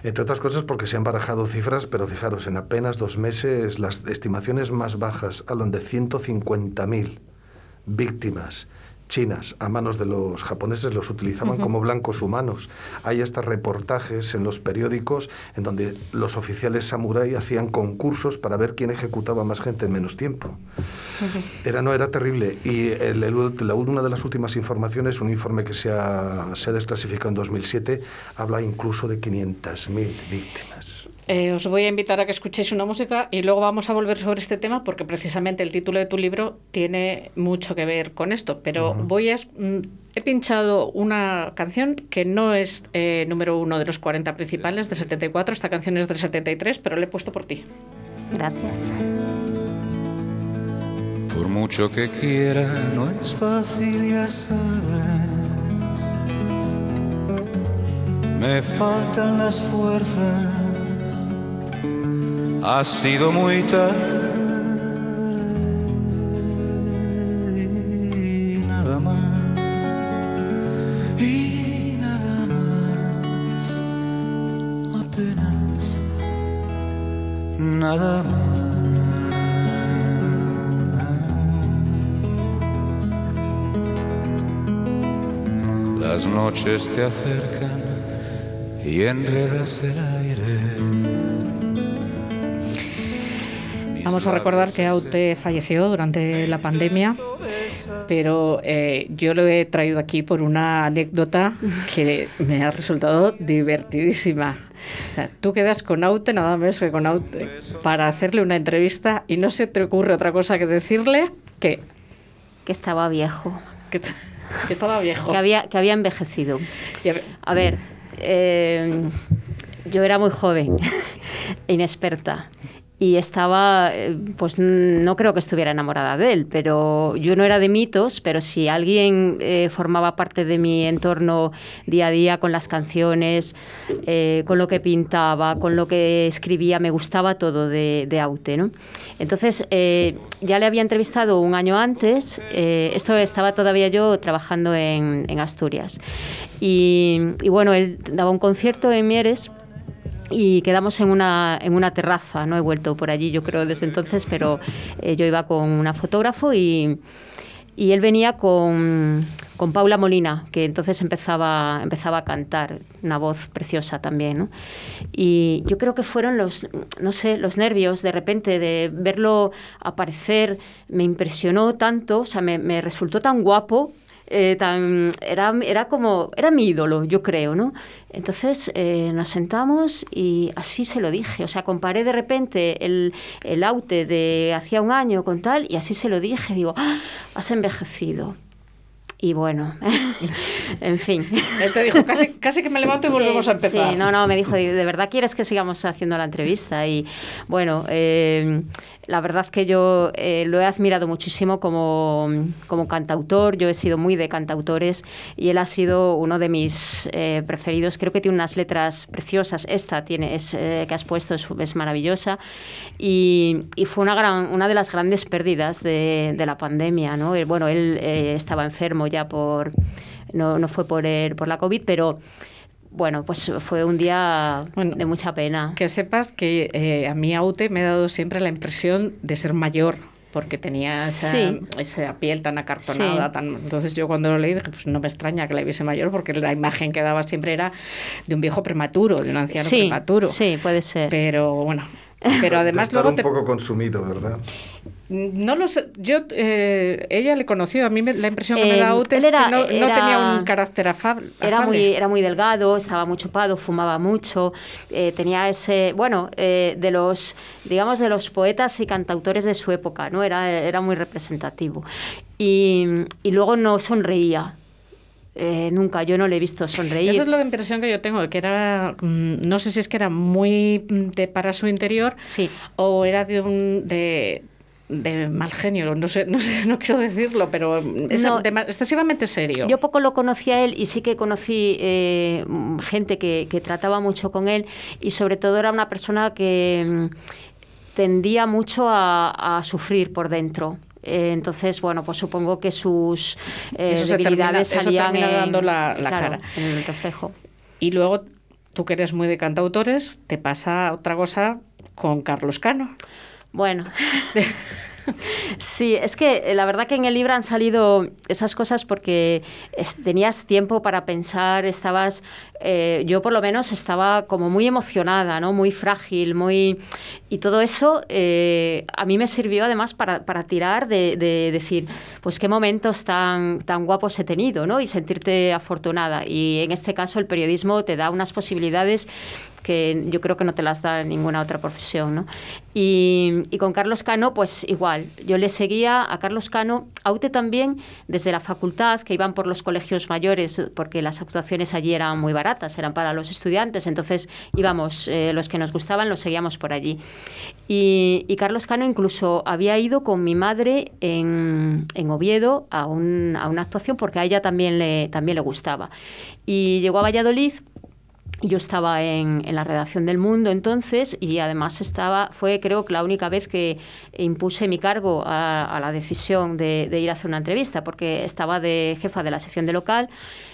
Entre otras cosas porque se han barajado cifras, pero fijaros, en apenas dos meses las estimaciones más bajas hablan de 150.000 víctimas chinas a manos de los japoneses los utilizaban como blancos humanos. Hay hasta reportajes en los periódicos en donde los oficiales samurái hacían concursos para ver quién ejecutaba más gente en menos tiempo. Era, no, era terrible. Y el- el- la, una de las últimas informaciones, un informe que se ha, se ha desclasificado en 2007, habla incluso de 500.000 víctimas. Eh, os voy a invitar a que escuchéis una música y luego vamos a volver sobre este tema porque precisamente el título de tu libro tiene mucho que ver con esto. Pero voy a, mm, he pinchado una canción que no es eh, número uno de los 40 principales de 74. Esta canción es del 73, pero la he puesto por ti. Gracias. Por mucho que quiera, no es fácil, ya sabes. Me faltan las fuerzas. Ha sido muy tarde. Y nada más. Y nada más. Apenas. Nada más. Las noches te acercan y enredas el Vamos a recordar que Aute falleció durante la pandemia, pero eh, yo lo he traído aquí por una anécdota que me ha resultado divertidísima. O sea, tú quedas con Aute, nada menos que con Aute, para hacerle una entrevista y no se te ocurre otra cosa que decirle que, Que estaba viejo. que, que estaba viejo. Que había, que había envejecido. Y a ver, A ver, eh, yo era muy joven, inexperta. Y estaba, eh, pues mm, no creo que estuviera enamorada de él, pero yo no era de mitos, pero si alguien eh, formaba parte de mi entorno día a día con las canciones, eh, con lo que pintaba, con lo que escribía, me gustaba todo de, de Aute, ¿no? Entonces, ya le había entrevistado un año antes, esto estaba todavía yo trabajando en, en Asturias. Y, y bueno, él daba un concierto en Mieres y quedamos en una, en una terraza. No he vuelto por allí, yo creo, desde entonces, pero eh, yo iba con una fotógrafo y, y él venía con, con Paula Molina, que entonces empezaba, empezaba a cantar, una voz preciosa también. ¿no? Y yo creo que fueron los, no sé, los nervios de repente de verlo aparecer, me impresionó tanto, o sea, me, me resultó tan guapo eh, tan, era, era como, era mi ídolo, yo creo, ¿no? Entonces eh, nos sentamos y así se lo dije, o sea, comparé de repente el, el aute de hacía un año con tal y así se lo dije, digo, "Ah, has envejecido. Y bueno, en fin. él te dijo, casi, casi que me levanto y volvemos Sí, a empezar. Sí, no, no, me dijo, ¿de verdad quieres que sigamos haciendo la entrevista? Y bueno, eh, la verdad que yo eh, lo he admirado muchísimo como, como cantautor, yo he sido muy de cantautores y él ha sido uno de mis eh, preferidos. Creo que tiene unas letras preciosas, esta tiene, es, eh, que has puesto es, es maravillosa y, y fue una, gran, una de las grandes pérdidas de, de la pandemia. ¿no? Eh, Bueno, él eh, estaba enfermo ya por, no, no fue por, el- por la COVID, pero bueno, pues fue un día Bueno, de mucha pena. Que sepas que eh, a mí Aute me ha dado siempre la impresión de ser mayor, porque tenía esa, Sí. esa piel tan acartonada. Sí. Tan, entonces yo cuando lo leí dije, pues no me extraña que la viese mayor, porque la imagen que daba siempre era de un viejo prematuro, de un anciano sí, prematuro. sí, puede ser. Pero bueno, pero De además estar luego un te- poco consumido, ¿verdad? No lo sé, yo, eh, ella le conoció, a mí me- la impresión que me da Aute es él era- que no, tenía un carácter afable. Era muy, era muy delgado, estaba muy chupado, fumaba mucho, eh, tenía ese, bueno, eh, de los, digamos, de los poetas y cantautores de su época, ¿no? Era, era muy representativo. Y, y luego no sonreía. eh, nunca, yo no le he visto sonreír. Esa es la impresión que yo tengo, que era, mm, no sé si es que era muy mm, de para su interior sí. o era de un de, de mal genio, no sé, no sé, no quiero decirlo, pero es No. excesivamente serio. Yo poco lo conocí a él y sí que conocí eh, gente que, que trataba mucho con él y sobre todo era una persona que mm, tendía mucho a, a sufrir por dentro. Eh, entonces, bueno, pues supongo que sus eh, Eso se termina- eso salían en- dando la- la claro, cara. en el reflejo. Y luego, tú que eres muy de cantautores, te pasa otra cosa con Carlos Cano. Bueno, sí, es que eh, la verdad que en el libro han salido esas cosas porque tenías tiempo para pensar, estabas, eh, yo por lo menos estaba como muy emocionada, ¿no? Muy frágil, muy... Y todo eso eh, a mí me sirvió además para, para tirar de, de decir, pues qué momentos tan, tan guapos he tenido, ¿no? Y sentirte afortunada. Y en este caso el periodismo te da unas posibilidades que yo creo que no te las da ninguna otra profesión. ¿no? Y, y con Carlos Cano, pues igual, yo le seguía a Carlos Cano, Aute también, desde la facultad, que iban por los colegios mayores, porque las actuaciones allí eran muy baratas, eran para los estudiantes, entonces íbamos, eh, los que nos gustaban, los seguíamos por allí. Y, y Carlos Cano incluso había ido con mi madre en, en Oviedo a, un- a una actuación porque a ella también le, también le gustaba. Y llegó a Valladolid yo estaba en, en la redacción del Mundo entonces y además estaba, fue creo que la única vez que impuse mi cargo a, a la decisión de, de ir a hacer una entrevista porque estaba de jefa de la sección de local,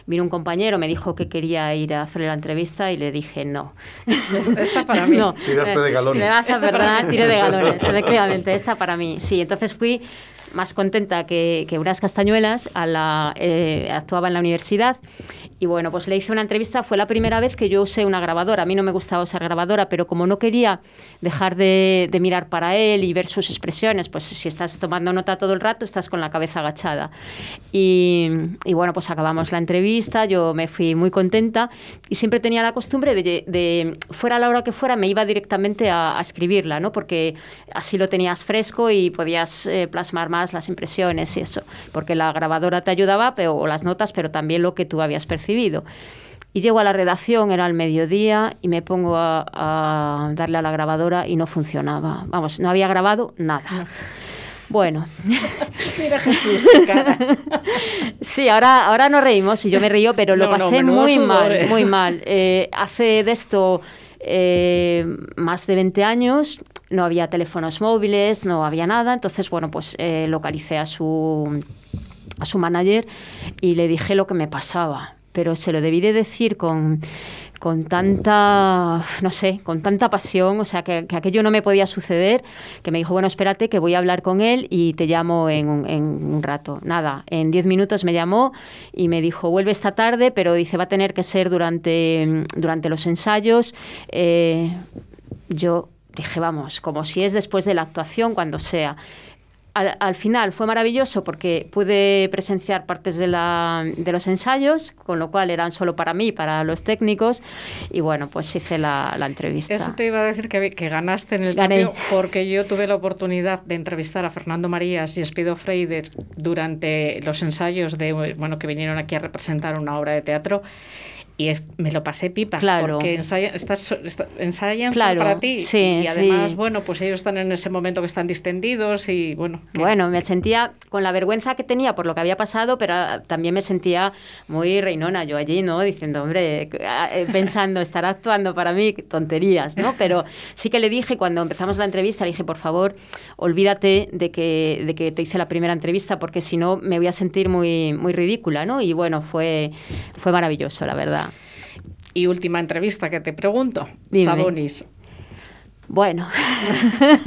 vino un compañero, me dijo que quería ir a hacerle la entrevista y le dije no. Esta para mí. No, Tiraste de galones. Me vas a perdonar, mí. tiré de galones, efectivamente, esta para mí. Sí, entonces fui más contenta que, que unas castañuelas, a la, eh, actuaba en la universidad y bueno, pues le hice una entrevista, fue la primera vez que yo usé una grabadora, a mí no me gustaba usar grabadora, pero como no quería dejar de, de mirar para él y ver sus expresiones, pues si estás tomando nota todo el rato, estás con la cabeza agachada. Y, y bueno, pues acabamos la entrevista, yo me fui muy contenta y siempre tenía la costumbre de, de fuera la hora que fuera, me iba directamente a, a escribirla, ¿no? Porque así lo tenías fresco y podías eh, plasmar más las impresiones y eso, porque la grabadora te ayudaba, pero, o las notas, pero también lo que tú habías percibido. Y llego a la redacción, era al mediodía, y me pongo a, a darle a la grabadora y no funcionaba. Vamos, no había grabado nada. Bueno, Mira Jesús, qué cara. Sí, ahora, ahora nos reímos y yo me río, pero lo No, pasé muy mal, muy mal. Eh, hace de esto eh, más de 20 años, no había teléfonos móviles, no había nada, entonces, bueno, pues eh, localicé a su, a su manager y le dije lo que me pasaba, pero se lo debí de decir con con tanta, no sé, con tanta pasión, o sea, que, que aquello no me podía suceder, que me dijo, bueno, espérate, que voy a hablar con él y te llamo en un, en un rato. Nada, en diez minutos me llamó y me dijo, vuelve esta tarde, pero dice, va a tener que ser durante, durante los ensayos. Eh, yo dije, vamos, como si es después de la actuación, cuando sea. Al, al, final fue maravilloso porque pude presenciar partes de, la, de, los ensayos, con lo cual eran solo para mí, para los técnicos, y bueno, pues hice la, la entrevista. Eso te iba a decir que, que ganaste en el Gané. cambio porque yo tuve la oportunidad de entrevistar a Fernando Marías y Espido Freider durante los ensayos de bueno que vinieron aquí a representar una obra de teatro y es, me lo pasé pipa claro. porque ensayan, estás, está, ensayan claro, para ti. sí, y además sí. bueno pues ellos están en ese momento que están distendidos y bueno que... bueno me sentía con la vergüenza que tenía por lo que había pasado pero también me sentía muy reinona yo allí no diciendo hombre pensando estar actuando para mí tonterías no pero sí que le dije cuando empezamos la entrevista le dije por favor olvídate de que de que te hice la primera entrevista porque si no me voy a sentir muy muy ridícula no y bueno fue fue maravilloso la verdad y última entrevista que te pregunto, Dime. Sabonis. Bueno,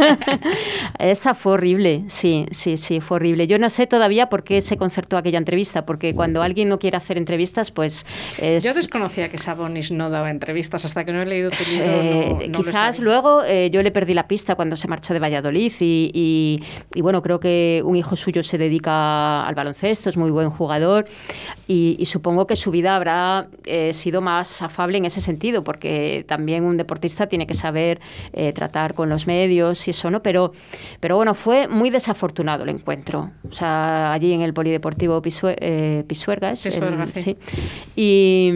esa fue horrible, sí, sí, sí, fue horrible. Yo no sé todavía por qué se concertó aquella entrevista, porque cuando alguien no quiere hacer entrevistas, pues es... Yo desconocía que Sabonis no daba entrevistas hasta que no he leído tu libro. Eh, no, no quizás luego eh, yo le perdí la pista cuando se marchó de Valladolid y, y, y, bueno, creo que un hijo suyo se dedica al baloncesto, es muy buen jugador y, y supongo que su vida habrá eh, sido más afable en ese sentido, porque también un deportista tiene que saber tratar con los medios y eso, ¿no? Pero, pero bueno, fue muy desafortunado el encuentro. O sea, allí en el Polideportivo eh, Pisuerga, Pisuerga, sí. Y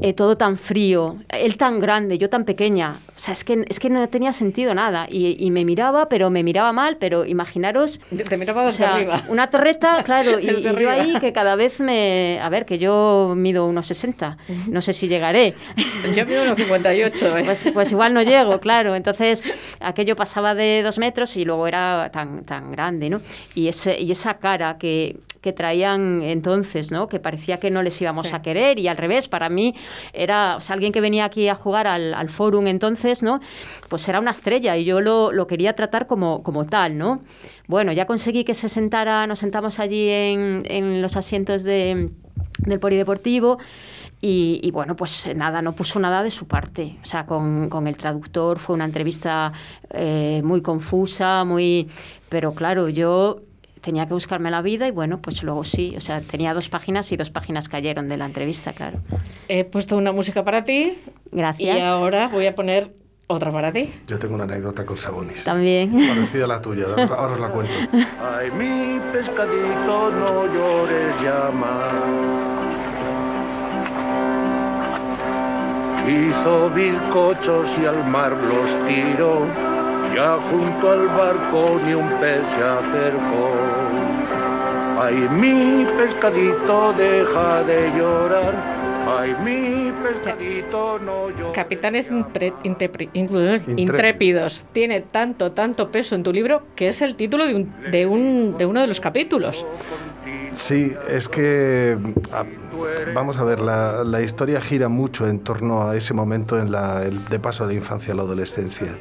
eh, todo tan frío, él tan grande, yo tan pequeña. O sea, es que, es que no tenía sentido nada. Y, me miraba, pero me miraba mal, pero imaginaros... Te miraba desde arriba. Una torreta, claro, y, yo ahí que cada vez me... A ver, que yo mido unos 60, no sé si llegaré. Yo mido unos 58. ¿eh? Pues, pues, igual no llego, claro. Entonces, aquello pasaba de dos metros y luego era tan, tan grande, ¿no? Y, ese, y esa cara que que traían entonces, ¿no? Que parecía que no les íbamos a querer y al revés, para mí era, o sea, alguien que venía aquí a jugar al, al forum entonces, ¿no? Pues era una estrella y yo lo, lo quería tratar como, como tal, ¿no? Bueno, ya conseguí que se sentara, nos sentamos allí en, en los asientos de, del polideportivo. Y, y, bueno, pues nada, no puso nada de su parte. O sea, con, con el traductor fue una entrevista eh, muy confusa, muy... Pero claro, yo tenía que buscarme la vida y bueno, pues luego sí, o sea, tenía dos páginas y dos páginas cayeron de la entrevista, claro. He puesto una música para ti. Gracias. Y ahora voy a poner otra para ti. Yo tengo una anécdota con Sabonis. También. Parecida a la tuya, ahora os la cuento. Ay, mi pescadito, no llores, llama. Hizo bizcochos y al mar los tiró ya junto al barco ni un pez se acercó. Ay, mi pescadito, deja de llorar. Ay, mi pescadito, no llora. Capitanes intrépidos. Tiene tanto, tanto peso en tu libro que es el título de, un, de, un, de uno de los capítulos. Sí, es que vamos a ver, la, la, historia gira mucho en torno a ese momento en la, el, de paso de la infancia a la adolescencia.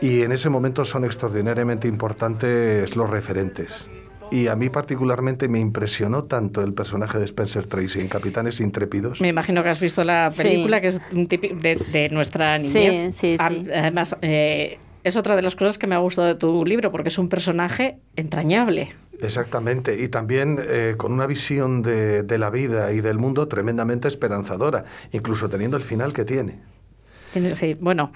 Y en ese momento son extraordinariamente importantes los referentes. Y a mí particularmente me impresionó tanto el personaje de Spencer Tracy en Capitanes Intrépidos. Me imagino que has visto la película, que es un de, de, nuestra niñez. Sí, sí, sí. Además, eh, es otra de las cosas que me ha gustado de tu libro, porque es un personaje entrañable. Exactamente, y también eh, con una visión de, de la vida y del mundo tremendamente esperanzadora, incluso teniendo el final que tiene. Sí, bueno,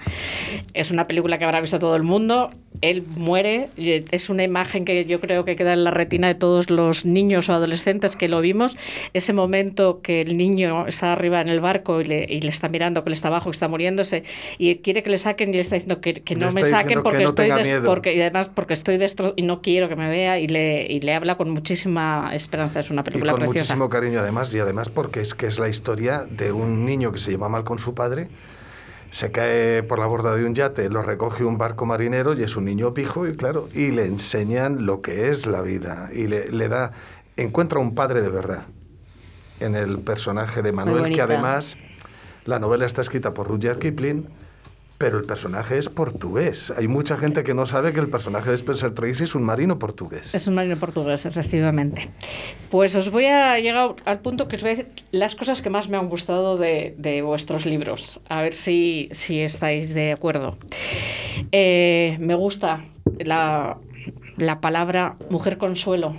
es una película que habrá visto todo el mundo. Él muere, es una imagen que yo creo que queda en la retina de todos los niños o adolescentes que lo vimos. Ese momento que el niño está arriba en el barco y le, y le está mirando que él está abajo, que está muriéndose y quiere que le saquen y le está diciendo que, que no me saquen porque estoy porque y además porque estoy destro y no quiero que me vea y le, y le habla con muchísima esperanza. Es una película y con preciosa. muchísimo cariño además y además porque es que es la historia de un niño que se lleva mal con su padre se cae por la borda de un yate, lo recoge un barco marinero y es un niño pijo y claro, y le enseñan lo que es la vida. Y le, le da, encuentra un padre de verdad en el personaje de Manuel, que además la novela está escrita por Rudyard Kipling pero el personaje es portugués. Hay mucha gente que no sabe que el personaje de Spencer Tracy es un marino portugués. Es un marino portugués, efectivamente. Pues os voy a llegar al punto que os voy a decir las cosas que más me han gustado de, de vuestros libros. A ver si, si estáis de acuerdo. Eh, me gusta la, la palabra mujer consuelo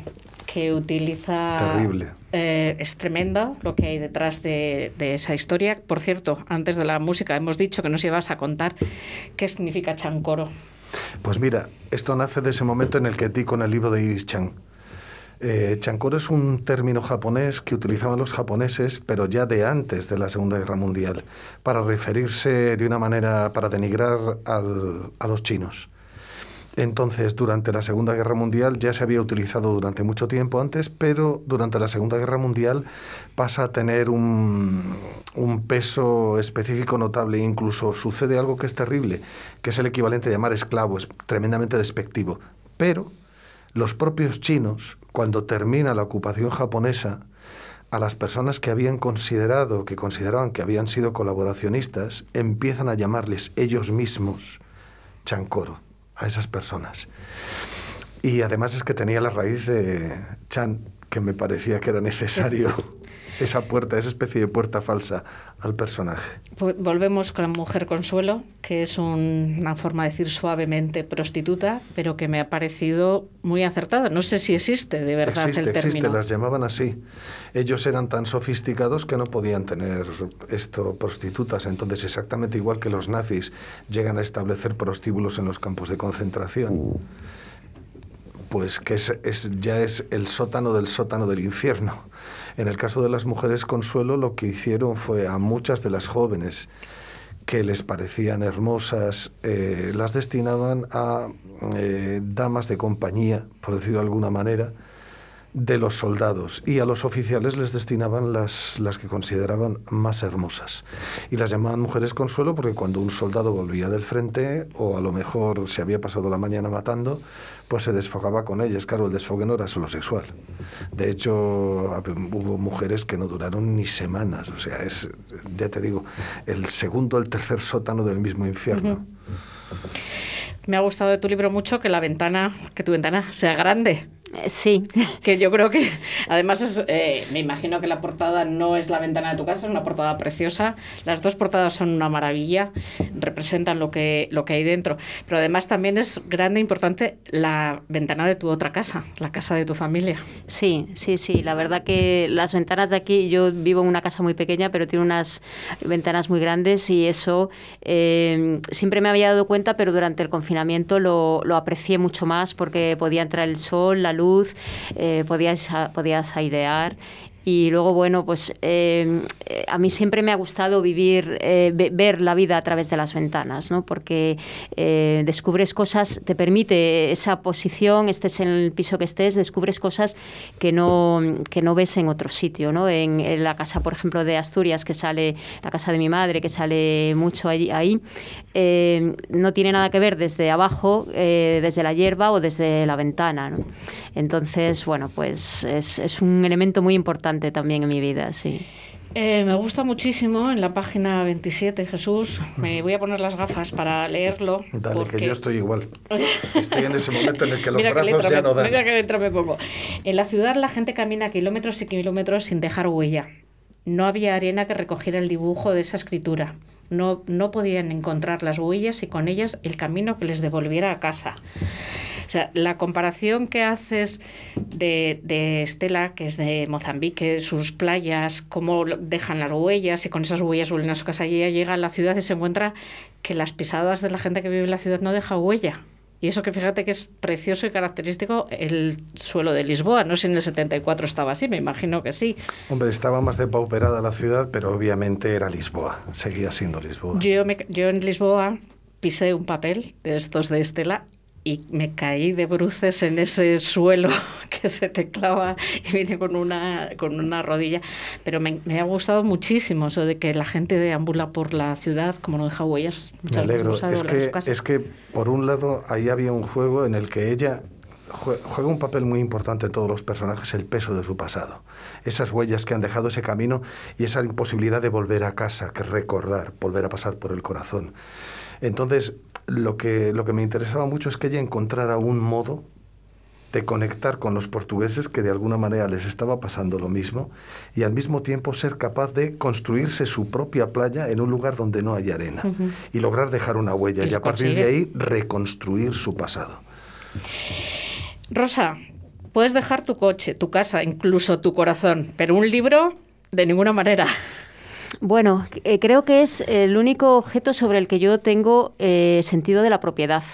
que utiliza... Terrible. Eh, es tremenda lo que hay detrás de, de, esa historia. Por cierto, antes de la música hemos dicho que nos ibas a contar qué significa chancoro. Pues mira, esto nace de ese momento en el que di con el libro de Iris Chan. Eh, chancoro es un término japonés que utilizaban los japoneses, pero ya de antes de la Segunda Guerra Mundial, para referirse de una manera, para denigrar al, a los chinos. Entonces, durante la Segunda Guerra Mundial ya se había utilizado durante mucho tiempo antes, pero durante la Segunda Guerra Mundial pasa a tener un, peso específico notable. Incluso sucede algo que es terrible, que es el equivalente a llamar esclavo, es tremendamente despectivo. Pero los propios chinos, cuando termina la ocupación japonesa, a las personas que habían considerado, que consideraban que habían sido colaboracionistas, empiezan a llamarles ellos mismos chancoro a esas personas. Y además es que tenía la raíz de Chan, que me parecía que era necesario. esa puerta, esa especie de puerta falsa al personaje. Volvemos con la mujer consuelo, que es una forma de decir suavemente prostituta, pero que me ha parecido muy acertada. No sé si existe de verdad existe, el término. Existe, las llamaban así. Ellos eran tan sofisticados que no podían tener esto prostitutas. Entonces, exactamente igual que los nazis llegan a establecer prostíbulos en los campos de concentración pues que es, ya es el sótano del sótano del infierno. En el caso de las mujeres consuelo, lo que hicieron fue a muchas de las jóvenes que les parecían hermosas, eh, las destinaban a eh, damas de compañía, por decirlo de alguna manera, de los soldados y a los oficiales les destinaban las, las que consideraban más hermosas. Y las llamaban mujeres consuelo porque cuando un soldado volvía del frente o a lo mejor se había pasado la mañana matando, pues se desfogaba con ellas. Claro, el desfogue no era solo sexual. De hecho, hubo mujeres que no duraron ni semanas. O sea, es, ya te digo, el segundo, el tercer sótano del mismo infierno. Me ha gustado de tu libro mucho que la ventana, que tu ventana sea grande. Eh, sí. Que yo creo que, además, es, eh, me imagino que la portada no es la ventana de tu casa, es una portada preciosa. Las dos portadas son una maravilla, representan lo que, lo que hay dentro. Pero además también es grande e importante la ventana de tu otra casa, la casa de tu familia. Sí, sí, sí. La verdad que las ventanas de aquí, yo vivo en una casa muy pequeña, pero tiene unas ventanas muy grandes y eso eh, siempre me había dado cuenta, pero durante el confinamiento lo, lo aprecié mucho más porque podía entrar el sol, la luz luz, eh, podías, podías airear y luego, bueno, pues eh, a mí siempre me ha gustado vivir, eh, ver la vida a través de las ventanas, ¿no? Porque eh, descubres cosas, te permite esa posición, estés en el piso que estés, descubres cosas que no, que no ves en otro sitio, ¿no? En, la casa, por ejemplo, de Asturias, que sale, la casa de mi madre, que sale mucho ahí, ahí no tiene nada que ver desde abajo, desde la hierba o desde la ventana, ¿no? Entonces, bueno, pues es, es un elemento muy importante también en mi vida, sí. Eh, me gusta muchísimo en la página 27, Jesús. Me voy a poner las gafas para leerlo. Dale, que yo estoy igual. Estoy en ese momento en el que los brazos ya no dan. Mira que letra me pongo. En la ciudad la gente camina kilómetros y kilómetros sin dejar huella. No había arena que recogiera el dibujo de esa escritura. No, no podían encontrar las huellas y con ellas el camino que les devolviera a casa. O sea, la comparación que haces de, de Estela, que es de Mozambique, sus playas, cómo dejan las huellas y con esas huellas vuelven a su casa y ella llega a la ciudad y se encuentra que las pisadas de la gente que vive en la ciudad no deja huella. Y eso que fíjate que es precioso y característico el suelo de Lisboa. No sé si en el 74 estaba así, me imagino que sí. Hombre, estaba más depauperada la ciudad, pero obviamente era Lisboa, seguía siendo Lisboa. Yo, me, yo en Lisboa pisé un papel de estos de Estela y me caí de bruces en ese suelo que se te clava y vine con una, con una rodilla. Pero me, ha gustado muchísimo eso de que la gente deambula por la ciudad como no deja huellas. me alegro. Es que, es que, por un lado, ahí había un juego en el que ella juega un papel muy importante en todos los personajes, el peso de su pasado. Esas huellas que han dejado ese camino y esa imposibilidad de volver a casa, que recordar, volver a pasar por el corazón. Entonces, lo que, lo que me interesaba mucho es que ella encontrara un modo de conectar con los portugueses que de alguna manera les estaba pasando lo mismo y al mismo tiempo ser capaz de construirse su propia playa en un lugar donde no hay arena y lograr dejar una huella y, a partir de ahí reconstruir su pasado. Rosa, puedes dejar tu coche, tu casa, incluso tu corazón, pero un libro de ninguna manera. Bueno, eh, creo que es el único objeto sobre el que yo tengo eh, sentido de la propiedad.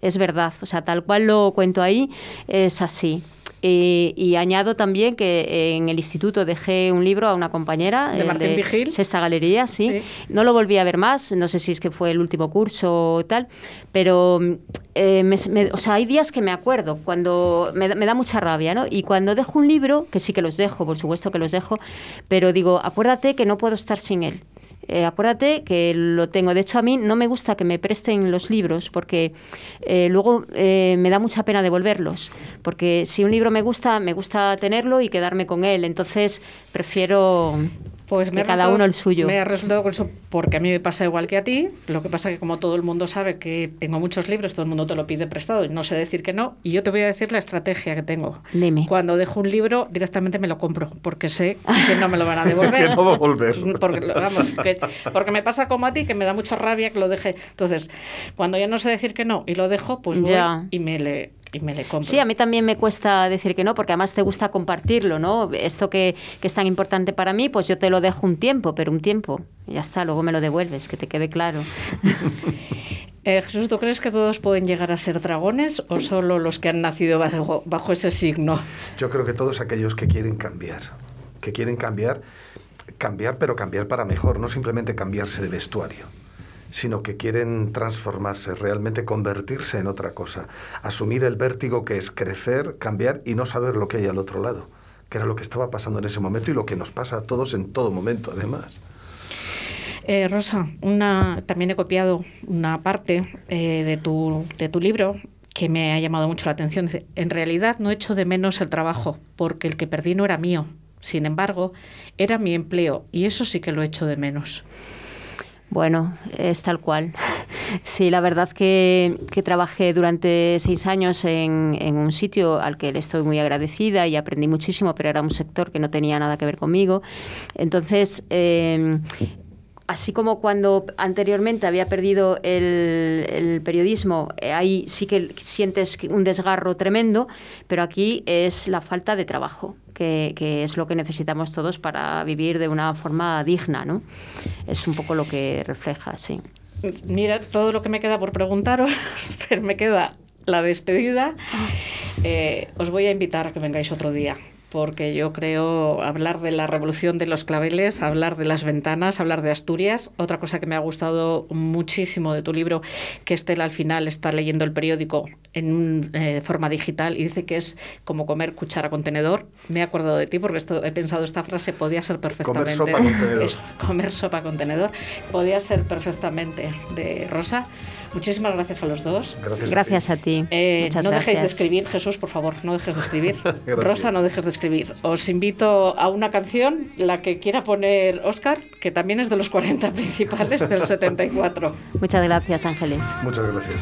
Es verdad, o sea, tal cual lo cuento ahí, es así. Y añado también que en el instituto dejé un libro a una compañera. ¿De Martín de Vigil? Sexta Galería, sí. No lo volví a ver más, no sé si es que fue el último curso o tal, pero eh, o sea, hay días que me acuerdo, cuando me, da mucha rabia, ¿no? Y cuando dejo un libro, que sí que los dejo, por supuesto que los dejo, pero digo, acuérdate que no puedo estar sin él. Eh, acuérdate que lo tengo. De hecho, a mí no me gusta que me presten los libros porque eh, luego me da mucha pena devolverlos. Porque si un libro me gusta, me gusta tenerlo y quedarme con él. Entonces, prefiero Pues me que cada uno el suyo. Me he resultado con eso porque a mí me pasa igual que a ti. Lo que pasa que como todo el mundo sabe que tengo muchos libros, todo el mundo te lo pide prestado y no sé decir que no. Y yo te voy a decir la estrategia que tengo. Dime. Cuando dejo un libro, directamente me lo compro porque sé que no me lo van a devolver. que no va a volver. Porque, vamos, que- porque me pasa como a ti, que me da mucha rabia que lo deje. Entonces, cuando ya no sé decir que no y lo dejo, pues voy Ya. y me le y me le compro. Sí, a mí también me cuesta decir que no, porque además te gusta compartirlo, ¿no? Esto que, que es tan importante para mí, pues yo te lo dejo un tiempo, pero un tiempo. Y ya está, luego me lo devuelves, que te quede claro. Eh, Jesús, ¿tú crees que todos pueden llegar a ser dragones o solo los que han nacido bajo, bajo ese signo? Yo creo que todos aquellos que quieren cambiar, que quieren cambiar, cambiar, pero cambiar para mejor, no simplemente cambiarse de vestuario, sino que quieren transformarse, realmente convertirse en otra cosa, asumir el vértigo que es crecer, cambiar y no saber lo que hay al otro lado, que era lo que estaba pasando en ese momento y lo que nos pasa a todos en todo momento, además. Eh, Rosa, también he copiado una parte eh, de, tu, de tu libro que me ha llamado mucho la atención. Dice, en realidad no echo de menos el trabajo, porque el que perdí no era mío. Sin embargo, era mi empleo y eso sí que lo echo de menos. Bueno, es tal cual. Sí, la verdad que, que trabajé durante seis años en, en un sitio al que le estoy muy agradecida y aprendí muchísimo, pero era un sector que no tenía nada que ver conmigo. Entonces, eh, así como cuando anteriormente había perdido el, el periodismo, eh, ahí sí que sientes un desgarro tremendo, pero aquí es la falta de trabajo, que, que es lo que necesitamos todos para vivir de una forma digna, ¿no? Es un poco lo que refleja, sí. Mira, todo lo que me queda por preguntaros, pero me queda la despedida. Eh, os voy a invitar a que vengáis otro día, porque yo creo hablar de la revolución de los claveles, hablar de las ventanas, hablar de Asturias. Otra cosa que me ha gustado muchísimo de tu libro, que Estela al final está leyendo el periódico en eh, forma digital y dice que es como comer cuchara con tenedor. Me he acordado de ti porque esto, he pensado esta frase podía ser perfectamente sopa con tenedor. es comer sopa con tenedor. Podía ser perfectamente de Rosa. Muchísimas gracias a los dos. Gracias. Gracias a ti. Eh, Muchas no dejéis de gracias. escribir, Jesús, por favor, no dejes de escribir. Gracias. Rosa, no dejes de escribir. Os invito a una canción, la que quiera poner Oscar, que también es de los 40 principales del 74. Muchas gracias, Ángeles. Muchas gracias.